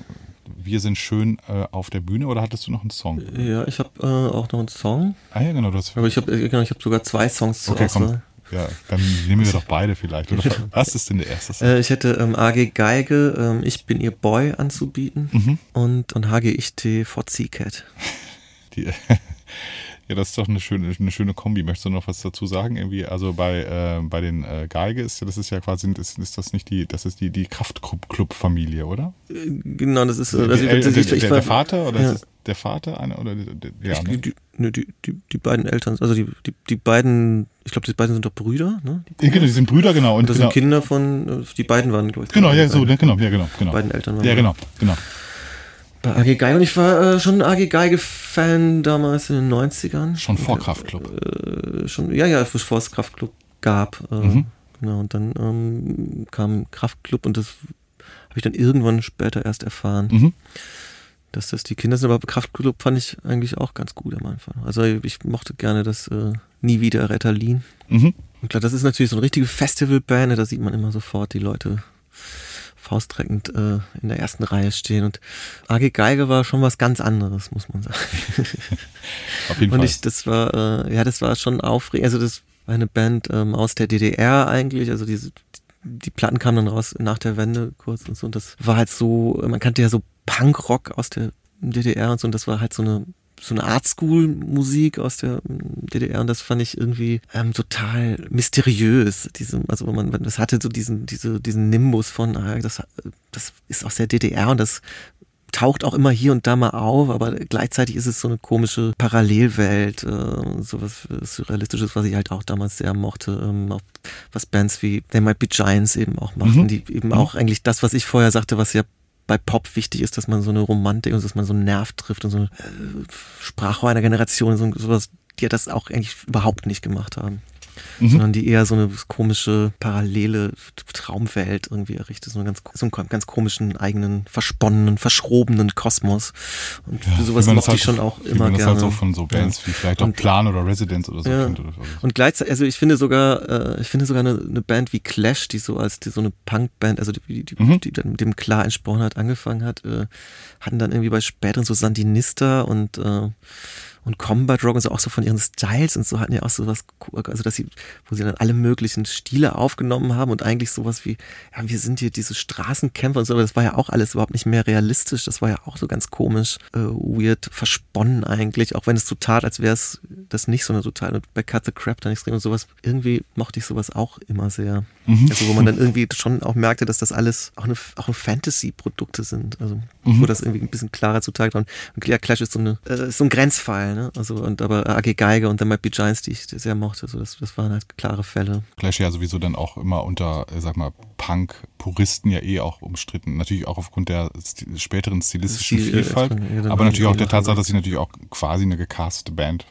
Wir sind schön äh, auf der Bühne oder hattest du noch einen Song? Ja, ich habe äh, auch noch einen Song. Ah ja, genau. Du hast Aber ich habe genau, ich hab sogar zwei Songs zur okay, komm. Ja, dann nehmen wir doch (laughs) beide vielleicht. Oder? Was ist denn der erste Song? Äh, ich hätte ähm, AG Geige, ähm, Ich bin ihr Boy anzubieten Mhm. und, und HG Ichte VC Cat. (laughs) Die, ja, das ist doch eine schöne, eine schöne Kombi. Möchtest du noch was dazu sagen? Irgendwie, also bei, äh, bei den äh, Geige ist ja, das ist ja quasi, ist, ist das nicht die, das ist die, die Kraftclub-Familie, oder? Äh, Genau, das ist. Die Also, der, der, der war- Vater oder ja. ist der Vater einer oder der, der, ja, ne? die, die, die, die, die beiden Eltern, also die, die, die beiden, ich glaube, die beiden sind doch Brüder, ne? Die, Ja, genau, die sind Brüder, genau. Und und das genau, sind Kinder von, äh, die beiden waren, glaube ich. genau, ja, die so, ne, genau, ja, genau, genau. beiden Eltern waren Ja, genau, genau. Bei AG Geige und ich war äh, schon AG Geige-Fan damals in den 90ern. Schon vor Kraftclub. Äh, schon, ja, ja, bevor es Kraftclub gab. Äh, Mhm. Genau, und dann ähm, kam Kraftclub und das habe ich dann irgendwann später erst erfahren, Mhm. dass das die Kinder sind. Aber Kraftclub fand ich eigentlich auch ganz gut am Anfang. Also ich mochte gerne das äh, Nie wieder Retterlin. Mhm. Und klar, das ist natürlich so eine richtige Festivalband, da sieht man immer sofort die Leute faustreckend äh, in der ersten Reihe stehen. Und AG Geige war schon was ganz anderes, muss man sagen. (laughs) Auf jeden Und Fall. ich, das war, äh, ja, das war schon aufregend. Also das war eine Band ähm, aus der DDR eigentlich. Also diese, die Platten kamen dann raus nach der Wende kurz und so. Und das war halt so, man kannte ja so Punkrock aus der DDR und so. Und das war halt so eine so eine Art School Musik aus der ähm, DDR und das fand ich irgendwie ähm, total mysteriös. Diese, also man, das hatte so diesen, diese, diesen Nimbus von, ah, das, das ist aus der DDR und das taucht auch immer hier und da mal auf, aber gleichzeitig ist es so eine komische Parallelwelt, äh, sowas Surrealistisches, was ich halt auch damals sehr mochte, ähm, auch was Bands wie They Might Be Giants eben auch machen, Mhm. die eben auch eigentlich das, was ich vorher sagte, was ja bei Pop wichtig ist, dass man so eine Romantik und dass man so einen Nerv trifft und so eine äh, Sprachrohr einer Generation, so sowas, die ja das auch eigentlich überhaupt nicht gemacht haben Mhm. sondern die eher so eine komische parallele Traumwelt irgendwie errichtet, so einen ganz, so einen ganz komischen eigenen versponnenen, verschrobenen Kosmos. Und Ja, sowas das mochte ich halt schon so- auch immer man das gerne. halt so von so Bands wie vielleicht auch Und- Plan oder Residence oder so Ja. Oder so. Und gleichzeitig, also ich finde sogar, äh, ich finde sogar eine, eine Band wie Clash, die so als die, so eine Punkband, also die, die, Mhm. die dann mit dem klar entsprochen hat, angefangen hat, äh, hatten dann irgendwie bei späteren so Sandinista und äh, und Combat Rock und so auch so von ihren Styles und so hatten ja auch sowas, also dass sie, wo sie dann alle möglichen Stile aufgenommen haben und eigentlich sowas wie, ja, wir sind hier diese Straßenkämpfer und so, aber das war ja auch alles überhaupt nicht mehr realistisch, das war ja auch so ganz komisch, äh, weird, versponnen eigentlich, auch wenn es so tat, als wäre es das nicht so eine total, und bei Cut the Crap dann extrem und sowas, irgendwie mochte ich sowas auch immer sehr. Mhm. Also wo man dann irgendwie schon auch merkte, dass das alles auch, eine, auch Fantasy-Produkte sind. Also Mhm. wo das irgendwie ein bisschen klarer zutage kommt. Und ja, Clash ist so, eine, äh, so ein Grenzfall, ne? Also und aber AG Geiger und The Might Be Giants, die ich sehr mochte, so das, das waren halt klare Fälle. Clash ja sowieso dann auch immer unter, äh, sag mal, Punk-Puristen ja eh auch umstritten. Natürlich auch aufgrund der späteren stilistischen Stil- äh, Vielfalt, ja, dann aber natürlich auch der Tatsache, dass sie natürlich auch quasi eine gecastete Band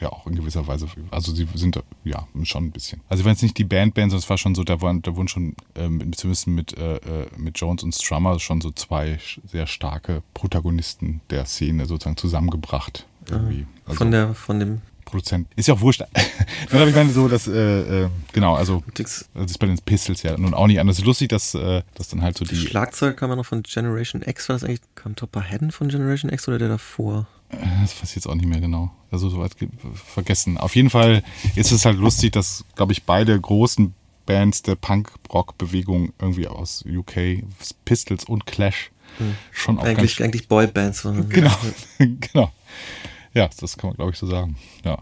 ja auch in gewisser Weise, also sie sind ja schon ein bisschen. Also wenn es nicht die Band-Band, sondern es war schon so, da waren, da wurden schon ähm, zumindest mit, äh, äh, mit Jones und Strummer schon so zwei sehr starke Protagonisten der Szene sozusagen zusammengebracht. Irgendwie. Also, von der, von dem Produzent. Ist ja auch wurscht. (laughs) Habe ich meine so, dass, äh, äh, genau, also das ist bei den Pistols ja nun auch nicht anders. Es ist lustig, dass, äh, dass dann halt so die. Schlagzeug kam ja noch von Generation X, war das eigentlich, kam Topper Hedden von Generation X oder der davor? Äh, Das weiß ich jetzt auch nicht mehr genau. Also soweit ge- vergessen. Auf jeden Fall ist es halt lustig, dass, glaube ich, beide großen Bands der Punk-Rock-Bewegung irgendwie aus UK, Pistols und Clash, schon auch Eigentlich, ganz. eigentlich Boybands. Genau, (laughs) genau. Ja, das kann man, glaube ich, so sagen. Ja.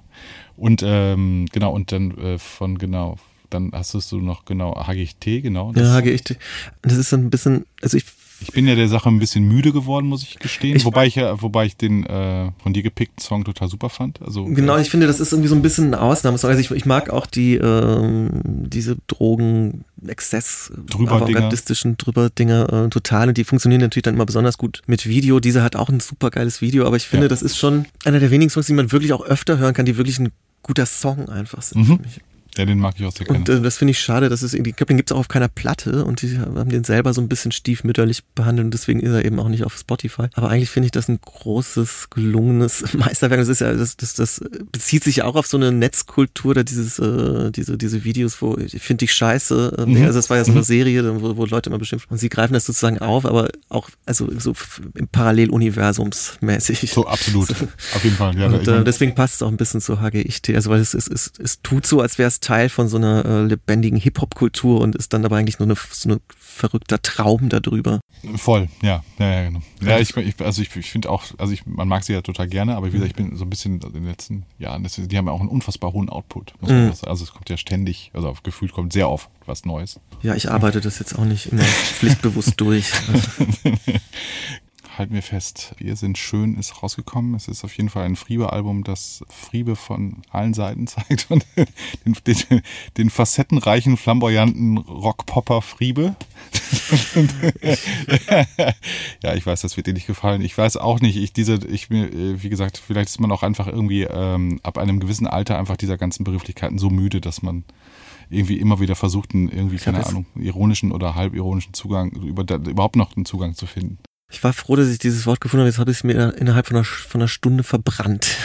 Und ähm, genau, und dann äh, von genau, dann hast du noch genau HGT, genau. Das- Ja, HGT. Das ist so ein bisschen, also ich Ich bin ja der Sache ein bisschen müde geworden, muss ich gestehen. Ich- wobei ich ja, wobei ich den äh, von dir gepickten Song total super fand. Also Genau, äh, ich finde, das ist irgendwie so ein bisschen ein Ausnahmesong. Also ich, ich mag auch die ähm, diese Drogen Exzess Drüber-Dinger. avantgardistischen drüber Dinger äh, total und die funktionieren natürlich dann immer besonders gut mit Video. Diese hat auch ein super geiles Video, aber ich finde, Ja. das ist schon einer der wenigen Songs, die man wirklich auch öfter hören kann, die wirklich ein guter Song einfach sind Mhm. für mich. Ja, den mag ich auch sehr gerne. Und äh, das finde ich schade, dass es irgendwie, ich glaube, den gibt es auch auf keiner Platte und die haben den selber so ein bisschen stiefmütterlich behandelt und deswegen ist er eben auch nicht auf Spotify. Aber eigentlich finde ich das ein großes, gelungenes (laughs) Meisterwerk. Das ist ja, das, das, das bezieht sich ja auch auf so eine Netzkultur, da dieses, äh, diese, diese Videos, wo ich finde dich scheiße. Äh, mhm. Also das war ja so eine mhm. Serie, wo, wo Leute immer beschimpft und sie greifen das sozusagen auf, aber auch, also so im Paralleluniversumsmäßig. So, absolut. So. (laughs) Auf jeden Fall, ja. Und äh, deswegen passt es auch ein bisschen zu HGIT. Also weil es, es, es, es tut so, als wäre es Teil von so einer äh, lebendigen Hip-Hop-Kultur und ist dann aber eigentlich nur eine, so ein verrückter Traum darüber. Voll, ja, ja, ja genau. Ja, ich, ich also ich, ich finde auch, also ich, man mag sie ja total gerne, aber wie gesagt, ich bin so ein bisschen in den letzten Jahren, die haben ja auch einen unfassbar hohen Output. Mhm. Also es kommt ja ständig, also auf Gefühl kommt sehr oft was Neues. Ja, ich arbeite das jetzt auch nicht immer (laughs) pflichtbewusst durch. (laughs) halten wir fest, Wir sind schön ist rausgekommen. Es ist auf jeden Fall ein Friebe-Album, das Friebe von allen Seiten (laughs) zeigt und den, den, den facettenreichen, flamboyanten Rockpopper Friebe. (laughs) ja, ich weiß, das wird dir nicht gefallen. Ich weiß auch nicht, ich diese, ich mir, äh, wie gesagt, vielleicht ist man auch einfach irgendwie ähm, ab einem gewissen Alter einfach dieser ganzen Begrifflichkeiten so müde, dass man irgendwie immer wieder versucht, einen irgendwie, keine Ahnung, ironischen oder halbironischen Zugang, über, überhaupt noch einen Zugang zu finden. Ich war froh, dass ich dieses Wort gefunden habe. Jetzt habe ich es mir innerhalb von einer, von einer Stunde verbrannt. (laughs)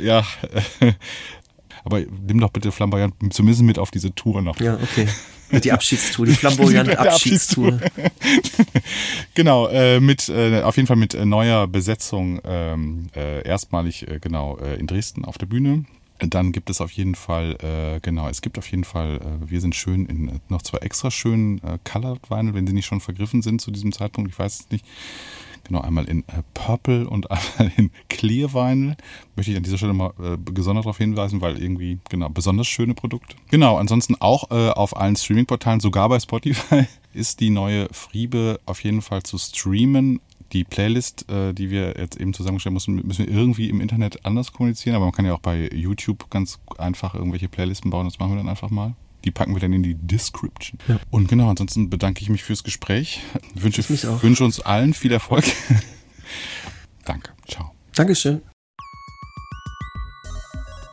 ja, aber nimm doch bitte flamboyant zumindest mit auf diese Tour noch. Ja, okay. Die Abschiedstour, die (laughs) flamboyante Abschiedstour. (laughs) genau, äh, mit äh, auf jeden Fall mit äh, neuer Besetzung ähm, äh, erstmalig äh, genau äh, in Dresden auf der Bühne. Dann gibt es auf jeden Fall, äh, genau, es gibt auf jeden Fall, äh, wir sind schön in äh, noch zwei extra schönen äh, Colored Vinyl, wenn sie nicht schon vergriffen sind zu diesem Zeitpunkt, ich weiß es nicht. Genau, einmal in äh, Purple und (laughs) einmal in Clear Vinyl. Möchte ich an dieser Stelle mal äh, gesondert darauf hinweisen, weil irgendwie, genau, besonders schöne Produkte. Genau, ansonsten auch äh, auf allen Streaming-Portalen, sogar bei Spotify, (laughs) ist die neue Friebe auf jeden Fall zu streamen die Playlist, äh, die wir jetzt eben zusammenstellen müssen, müssen wir irgendwie im Internet anders kommunizieren, aber man kann ja auch bei YouTube ganz einfach irgendwelche Playlisten bauen, das machen wir dann einfach mal. Die packen wir dann in die Description. Ja. Und genau, ansonsten bedanke ich mich fürs Gespräch. Wünsche, wünsche uns allen viel Erfolg. (laughs) Danke. Ciao. Dankeschön.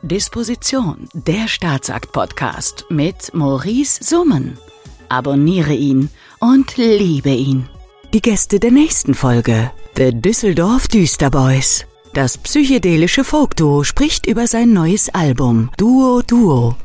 Disposition, der Staatsakt-Podcast mit Maurice Summen. Abonniere ihn und liebe ihn. Die Gäste der nächsten Folge. The Düsseldorf Düsterboys. Das psychedelische Folkduo spricht über sein neues Album Duo Duo.